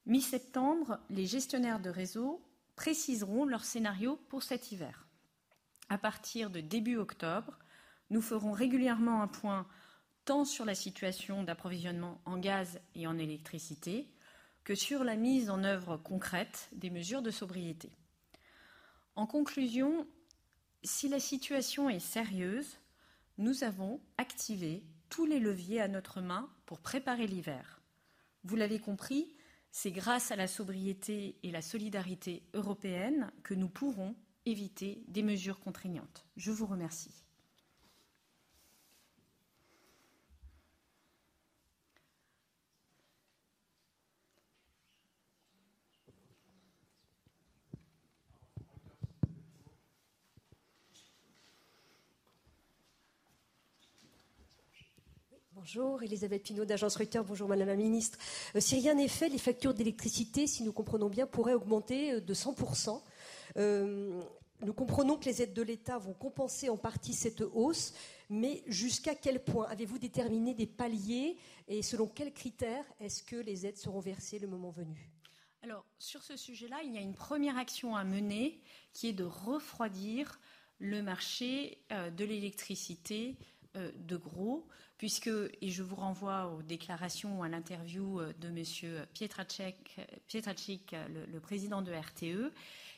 Mi-septembre, les gestionnaires de réseau préciseront leur scénario pour cet hiver. À partir de début octobre, nous ferons régulièrement un point tant sur la situation d'approvisionnement en gaz et en électricité que sur la mise en œuvre concrète des mesures de sobriété. En conclusion, si la situation est sérieuse, nous avons activé tous les leviers à notre main pour préparer l'hiver. Vous l'avez compris, c'est grâce à la sobriété et la solidarité européenne que nous pourrons éviter des mesures contraignantes. Je vous remercie. Bonjour, Elisabeth Pinault d'Agence Reuters. Bonjour, Madame la Ministre. Euh, si rien n'est fait, les factures d'électricité, si nous comprenons bien, pourraient augmenter euh, de 100%. Euh, nous comprenons que les aides de l'État vont compenser en partie cette hausse, mais jusqu'à quel point? Avez-vous déterminé des paliers? Et selon quels critères est-ce que les aides seront versées le moment venu? Alors, sur ce sujet-là, il y a une première action à mener qui est de refroidir le marché de l'électricité de gros puisque, et je vous renvoie aux déclarations ou à l'interview euh, de M. Pietracek, le, le président de RTE,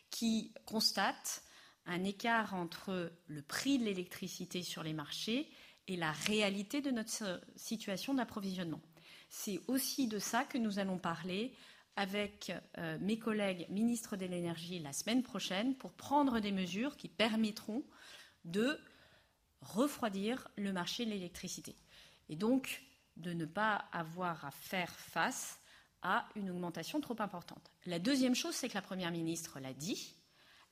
qui constate un écart entre le prix de l'électricité sur les marchés et la réalité de notre situation d'approvisionnement. C'est aussi de ça que nous allons parler avec euh, mes collègues ministres de l'énergie la semaine prochaine pour prendre des mesures qui permettront de refroidir le marché de l'électricité et donc de ne pas avoir à faire face à une augmentation trop importante. La deuxième chose, c'est que la Première ministre l'a dit,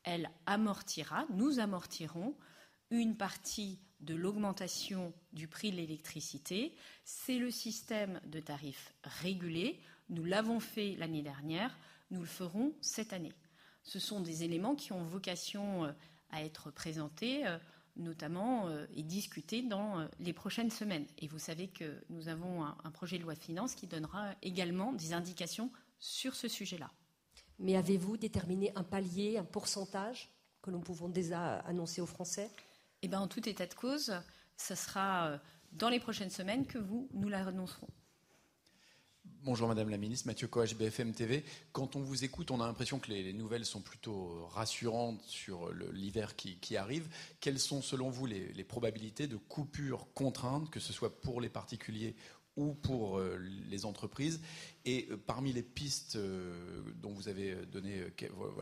elle amortira, nous amortirons une partie de l'augmentation du prix de l'électricité. C'est le système de tarifs régulés. Nous l'avons fait l'année dernière, nous le ferons cette année. Ce sont des éléments qui ont vocation euh, à être présentés euh, notamment euh, et discuter dans euh, les prochaines semaines. Et vous savez que nous avons un, projet de loi de finances qui donnera également des indications sur ce sujet-là. Mais avez-vous déterminé un palier, un pourcentage que nous pouvons déjà annoncer aux Français? Eh bien, en tout état de cause, ce sera euh, dans les prochaines semaines que vous nous l'annoncerons. Bonjour Madame la Ministre, Mathieu Coach, BFM TV. Quand on vous écoute, on a l'impression que les, nouvelles sont plutôt rassurantes sur l'hiver qui, arrive. Quelles sont selon vous les, probabilités de coupures contraintes, que ce soit pour les particuliers ou pour les entreprises? Et parmi les pistes dont vous avez donné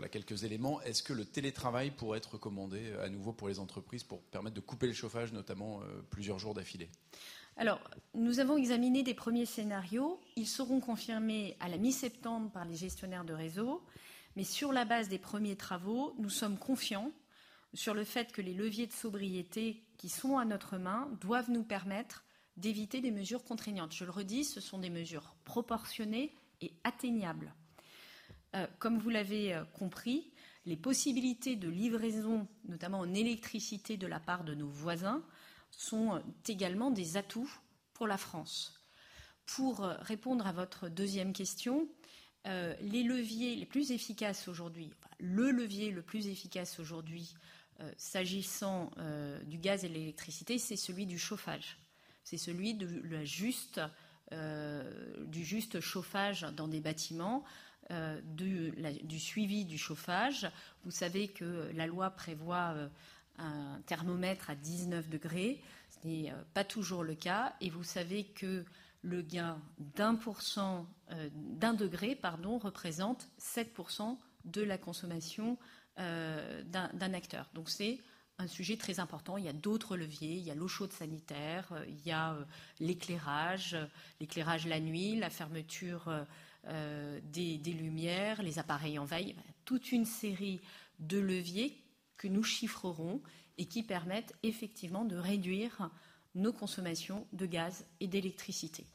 quelques éléments, est-ce que le télétravail pourrait être recommandé à nouveau pour les entreprises pour permettre de couper le chauffage, notamment plusieurs jours d'affilée? Alors, nous avons examiné des premiers scénarios. Ils seront confirmés à la mi-septembre par les gestionnaires de réseau. Mais sur la base des premiers travaux, nous sommes confiants sur le fait que les leviers de sobriété qui sont à notre main doivent nous permettre d'éviter des mesures contraignantes. Je le redis, ce sont des mesures proportionnées et atteignables. Euh, comme vous l'avez euh, compris, les possibilités de livraison, notamment en électricité de la part de nos voisins, sont également des atouts pour la France. Pour répondre à votre deuxième question, euh, les leviers les plus efficaces aujourd'hui, le levier le plus efficace aujourd'hui euh, s'agissant euh, du gaz et de l'électricité, c'est celui du chauffage. C'est celui juste, du juste chauffage dans des bâtiments, du, suivi du chauffage. Vous savez que la loi prévoit un thermomètre à 19 degrés. Ce n'est euh, pas toujours le cas. Et vous savez que le gain d'un euh, degré, pardon, représente 7% de la consommation euh, d'un acteur. Donc c'est un sujet très important. Il y a d'autres leviers. Il y a l'eau chaude sanitaire, il y a l'éclairage, l'éclairage la nuit, la fermeture des, des, lumières, les appareils en veille, toute une série de leviers que nous chiffrerons et qui permettent effectivement de réduire nos consommations de gaz et d'électricité.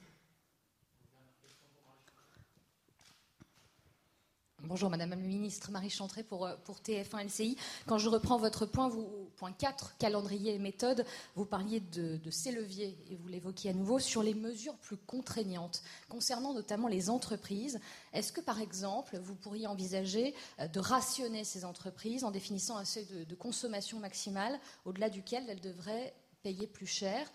Bonjour Madame la Ministre, Marie Chantré pour, euh, pour TF1 LCI. Quand je reprends votre point, vous, point 4, calendrier et méthode, vous parliez de, ces leviers et vous l'évoquiez à nouveau sur les mesures plus contraignantes concernant notamment les entreprises. Est-ce que par exemple vous pourriez envisager euh, de rationner ces entreprises en définissant un seuil de, de consommation maximale au-delà duquel elles devraient payer plus cher?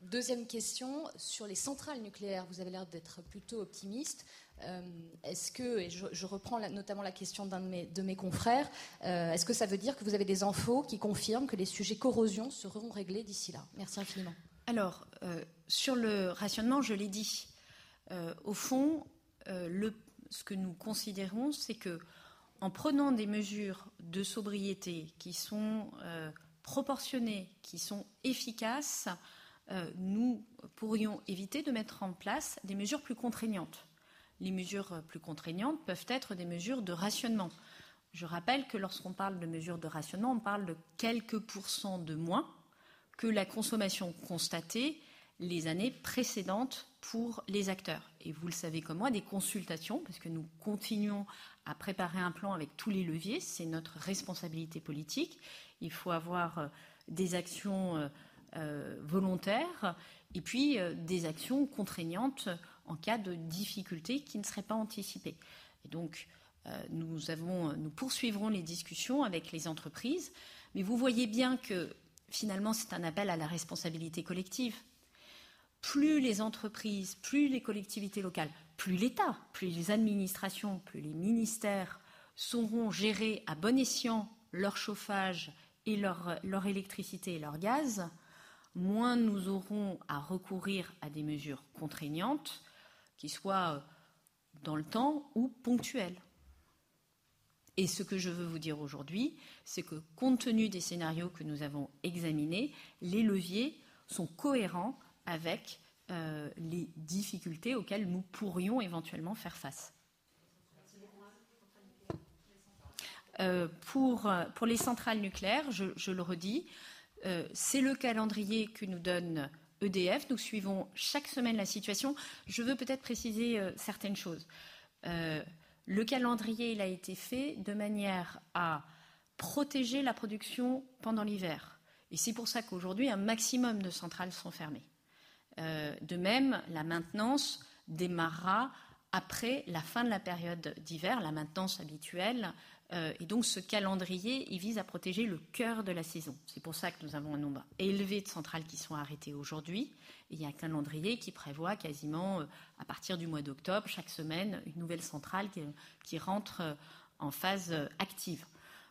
Deuxième question, sur les centrales nucléaires, vous avez l'air d'être plutôt optimiste. Euh, est-ce que, je, reprends notamment la question d'un de mes, confrères, euh, est-ce que ça veut dire que vous avez des infos qui confirment que les sujets corrosion seront réglés d'ici là? Merci infiniment. Alors, euh, sur le rationnement, je l'ai dit. au fond, ce que nous considérons, c'est que en prenant des mesures de sobriété qui sont proportionnées, qui sont efficaces, nous pourrions éviter de mettre en place des mesures plus contraignantes les mesures plus contraignantes peuvent être des mesures de rationnement. Je rappelle que lorsqu'on parle de mesures de rationnement, on parle de quelques pourcents de moins que la consommation constatée les années précédentes pour les acteurs. Et vous le savez comme moi, des consultations, parce que nous continuons à préparer un plan avec tous les leviers, c'est notre responsabilité politique. Il faut avoir euh, des actions euh, euh, volontaires et puis des actions contraignantes en cas de difficultés qui ne seraient pas anticipées. Et donc, euh, nous, avons, nous poursuivrons les discussions avec les entreprises, mais vous voyez bien que finalement, c'est un appel à la responsabilité collective. Plus les entreprises, plus les collectivités locales, plus l'État, plus les administrations, plus les ministères sauront gérer à bon escient leur chauffage et leur électricité et leur gaz, moins nous aurons à recourir à des mesures contraignantes qui soit euh, dans le temps ou ponctuel. Et ce que je veux vous dire aujourd'hui, c'est que compte tenu des scénarios que nous avons examinés, les leviers sont cohérents avec euh, les difficultés auxquelles nous pourrions éventuellement faire face. Euh, pour, pour, les centrales nucléaires, je, le redis, c'est le calendrier que nous donne EDF. Nous suivons chaque semaine la situation. Je veux peut-être préciser euh, certaines choses. Euh, le calendrier, a été fait de manière à protéger la production pendant l'hiver. Et c'est pour ça qu'aujourd'hui, un maximum de centrales sont fermées. Euh, de même, la maintenance démarrera après la fin de la période d'hiver, la maintenance habituelle euh, et donc ce calendrier, vise à protéger le cœur de la saison. C'est pour ça que nous avons un nombre élevé de centrales qui sont arrêtées aujourd'hui. il y a un calendrier qui prévoit quasiment, euh, à partir du mois d'octobre, chaque semaine, une nouvelle centrale qui, rentre euh, en phase active.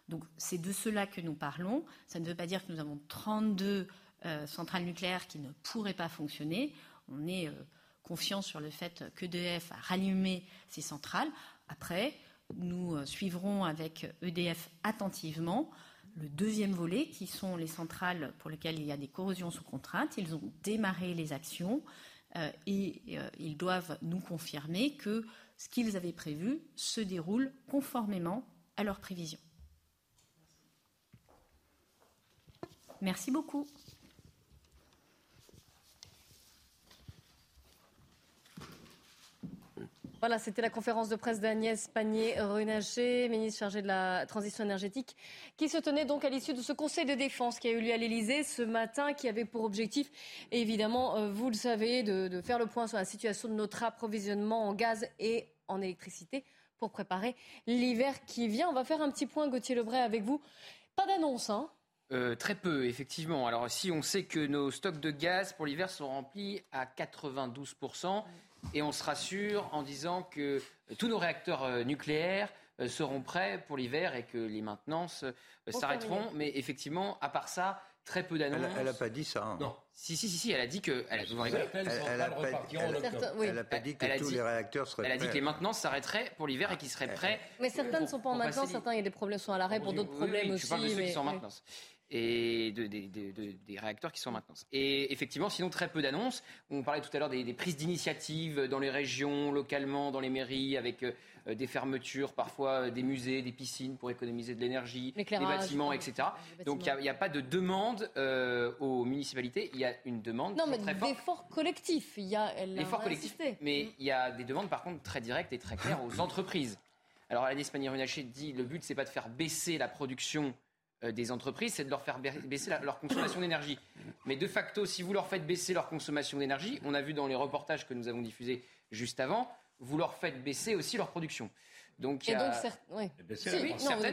Donc c'est de cela que nous parlons. Ça ne veut pas dire que nous avons 32 centrales nucléaires qui ne pourraient pas fonctionner. On est confiants sur le fait qu'EDF a rallumé ses centrales. Après, nous suivrons avec EDF attentivement le deuxième volet, qui sont les centrales pour lesquelles il y a des corrosions sous contrainte. Ils ont démarré les actions et ils doivent nous confirmer que ce qu'ils avaient prévu se déroule conformément à leurs prévisions. Merci beaucoup. Voilà, c'était la conférence de presse d'Agnès Pannier-Runacher, ministre chargée de la transition énergétique, qui se tenait donc à l'issue de ce conseil de défense qui a eu lieu à l'Elysée ce matin, qui avait pour objectif, évidemment, euh, vous le savez, de, faire le point sur la situation de notre approvisionnement en gaz et en électricité pour préparer l'hiver qui vient. On va faire un petit point, Gauthier Lebray, avec vous. Pas d'annonce, hein? Euh, très peu, effectivement. Alors, si on sait que nos stocks de gaz pour l'hiver sont remplis à 92%, et on se rassure en disant que tous nos réacteurs euh, nucléaires euh, seront prêts pour l'hiver et que les maintenances s'arrêteront. Mais effectivement, à part ça, très peu d'annonces. Elle n'a pas dit ça. Hein. Non. Si, si, si, si, elle a dit que. Elle, a, pas dit que tous les réacteurs seraient Elle a dit que les maintenances s'arrêteraient pour l'hiver et qu'ils seraient prêts. Mais certains ne sont pas en maintenance, certains, il y a des problèmes sont à l'arrêt pour d'autres problèmes aussi. Je parle de ceux qui sont en maintenance et de, des réacteurs qui sont en maintenance. Et effectivement, sinon, très peu d'annonces. On parlait tout à l'heure des, prises d'initiative dans les régions, localement, dans les mairies, avec euh, des fermetures, parfois euh, des musées, des piscines pour économiser de l'énergie, des bâtiments, etc. Donc il n'y a, pas de demande euh, aux municipalités, il y a une demande. Non, mais d'efforts collectifs. Il y a l'effort collectif. Mais il y a des demandes, par contre, très directes et très claires aux entreprises. Alors, Agnès Pannier-Runacher dit le but, c'est pas de faire baisser la production des entreprises, c'est de leur faire baisser leur consommation d'énergie. Mais de facto, si vous leur faites baisser leur consommation d'énergie, on a vu dans les reportages que nous avons diffusés juste avant, vous leur faites baisser aussi leur production. Donc, et donc, oui.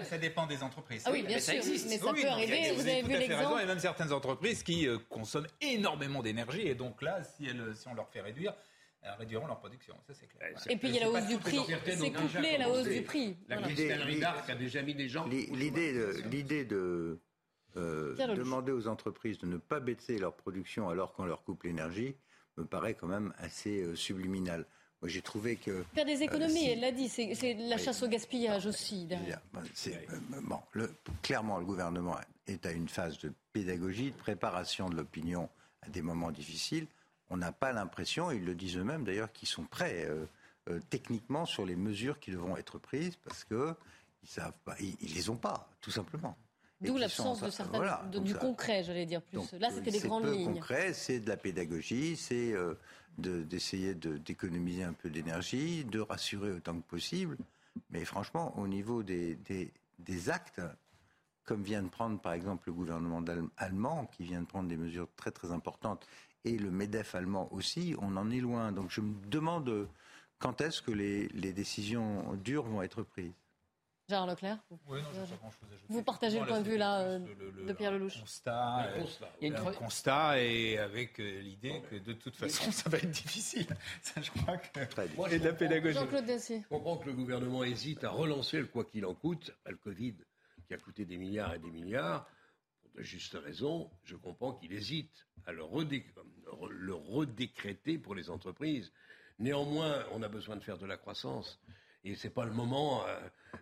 ça dépend des entreprises. Ah oui, bien sûr, ça existe. Mais ça peut arriver. Vous, avez vu l'exemple. Il y a même certaines entreprises qui euh, consomment énormément d'énergie. Et donc là, si, elles, si on leur fait réduire, réduiront leur production. Ça, c'est clair. Et puis il y a la hausse du prix. C'est couplé à la hausse du prix. La cristallerie d'Arc a déjà mis des gens. L'idée de, l'idée de euh, demander aux entreprises de ne pas baisser leur production alors qu'on leur coupe l'énergie me paraît quand même assez euh, subliminal. Moi, j'ai trouvé que faire des économies, euh, elle l'a dit, c'est la chasse au gaspillage aussi. Derrière. bon, le, clairement, le gouvernement est à une phase de pédagogie, de préparation de l'opinion à des moments difficiles on n'a pas l'impression, ils le disent eux-mêmes d'ailleurs, qu'ils sont prêts euh, euh, techniquement sur les mesures qui devront être prises parce que ils savent pas, ils, les ont pas, tout simplement. D'où l'absence de certains, du concret, j'allais dire plus. Là, c'était des grandes lignes. C'est concret, c'est de la pédagogie, c'est euh, d'essayer d'économiser un peu d'énergie, de rassurer autant que possible. Mais franchement, au niveau des, des, des actes, comme vient de prendre par exemple le gouvernement allemand, qui vient de prendre des mesures très très importantes et le MEDEF allemand aussi, on en est loin. Donc je me demande quand est-ce que les, décisions dures vont être prises. Gérard Leclerc Vous partagez le point de vue là, euh, de Pierre Lelouch constat, Il y a un constat et avec euh, l'idée que de toute façon ça va être difficile. Ça, je crois que. et de la pédagogie. Jean-Claude Dessier. Je comprends que le gouvernement hésite à relancer le quoi qu'il en coûte, le Covid qui a coûté des milliards et des milliards de juste raison, je comprends qu'il hésite à le, redécréter pour les entreprises. Néanmoins, on a besoin de faire de la croissance. Et ce n'est pas le moment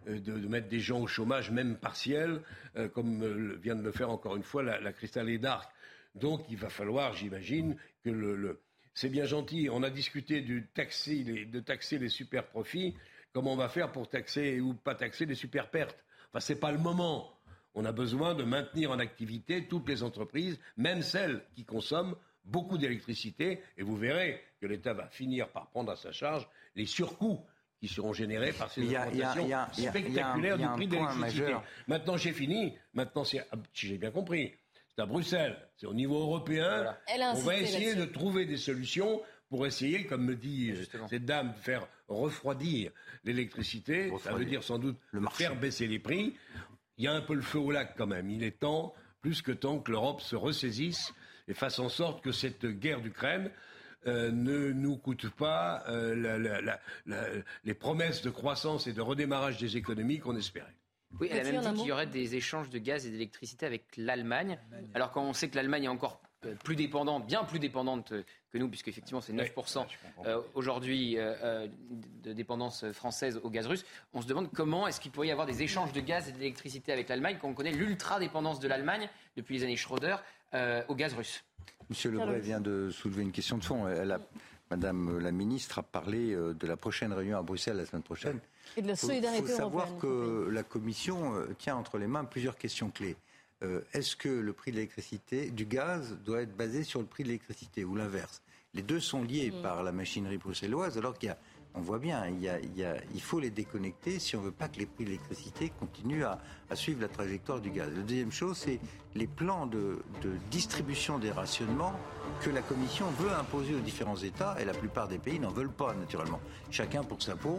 euh, de, mettre des gens au chômage, même partiel, euh, comme euh, vient de le faire encore une fois la, la Cristal d'Arc. Donc il va falloir, j'imagine, que le, c'est bien gentil. On a discuté de taxer les, de taxer les super profits. Comment on va faire pour taxer ou pas taxer les super pertes Enfin, c'est pas le moment. On a besoin de maintenir en activité toutes les entreprises, même celles qui consomment beaucoup d'électricité, et vous verrez que l'État va finir par prendre à sa charge les surcoûts qui seront générés par ces augmentations spectaculaires du prix de l'électricité. Maintenant, j'ai fini. Maintenant, si j'ai bien compris, c'est à Bruxelles, c'est au niveau européen. On va essayer de trouver des solutions pour essayer, comme me dit euh, cette dame, de faire refroidir l'électricité. Ça veut dire sans doute faire baisser les prix il y a un peu le feu au lac quand même. Il est temps, plus que temps, que l'Europe se ressaisisse et fasse en sorte que cette guerre d'Ukraine euh, ne nous coûte pas euh, les promesses de croissance et de redémarrage des économies qu'on espérait. Oui, elle a même dit qu'il y aurait des échanges de gaz et d'électricité avec l'Allemagne. Alors quand on sait que l'Allemagne est encore plus dépendante, bien plus dépendante que nous, puisque effectivement c'est 9% aujourd'hui de dépendance française au gaz russe. On se demande comment est-ce qu'il pourrait y avoir des échanges de gaz et d'électricité avec l'Allemagne quand on connaît l'ultra-dépendance de l'Allemagne depuis les années Schroeder au gaz russe. Monsieur Lebray vient de soulever une question de fond. Elle a, Madame la ministre a parlé de la prochaine réunion à Bruxelles la semaine prochaine. Et de la solidarité Il faut savoir que la Commission tient entre les mains plusieurs questions clés. Euh, est-ce que le prix de l'électricité, du gaz, doit être basé sur le prix de l'électricité ou l'inverse? Les deux sont liés mm. par la machinerie bruxelloise, alors qu'il y a, on voit bien, il, y a, il, faut les déconnecter si on ne veut pas que les prix de l'électricité continuent à, suivre la trajectoire du gaz. La deuxième chose, c'est les plans de, de distribution des rationnements que la Commission veut imposer aux différents États, et la plupart des pays n'en veulent pas, naturellement. Chacun pour sa peau.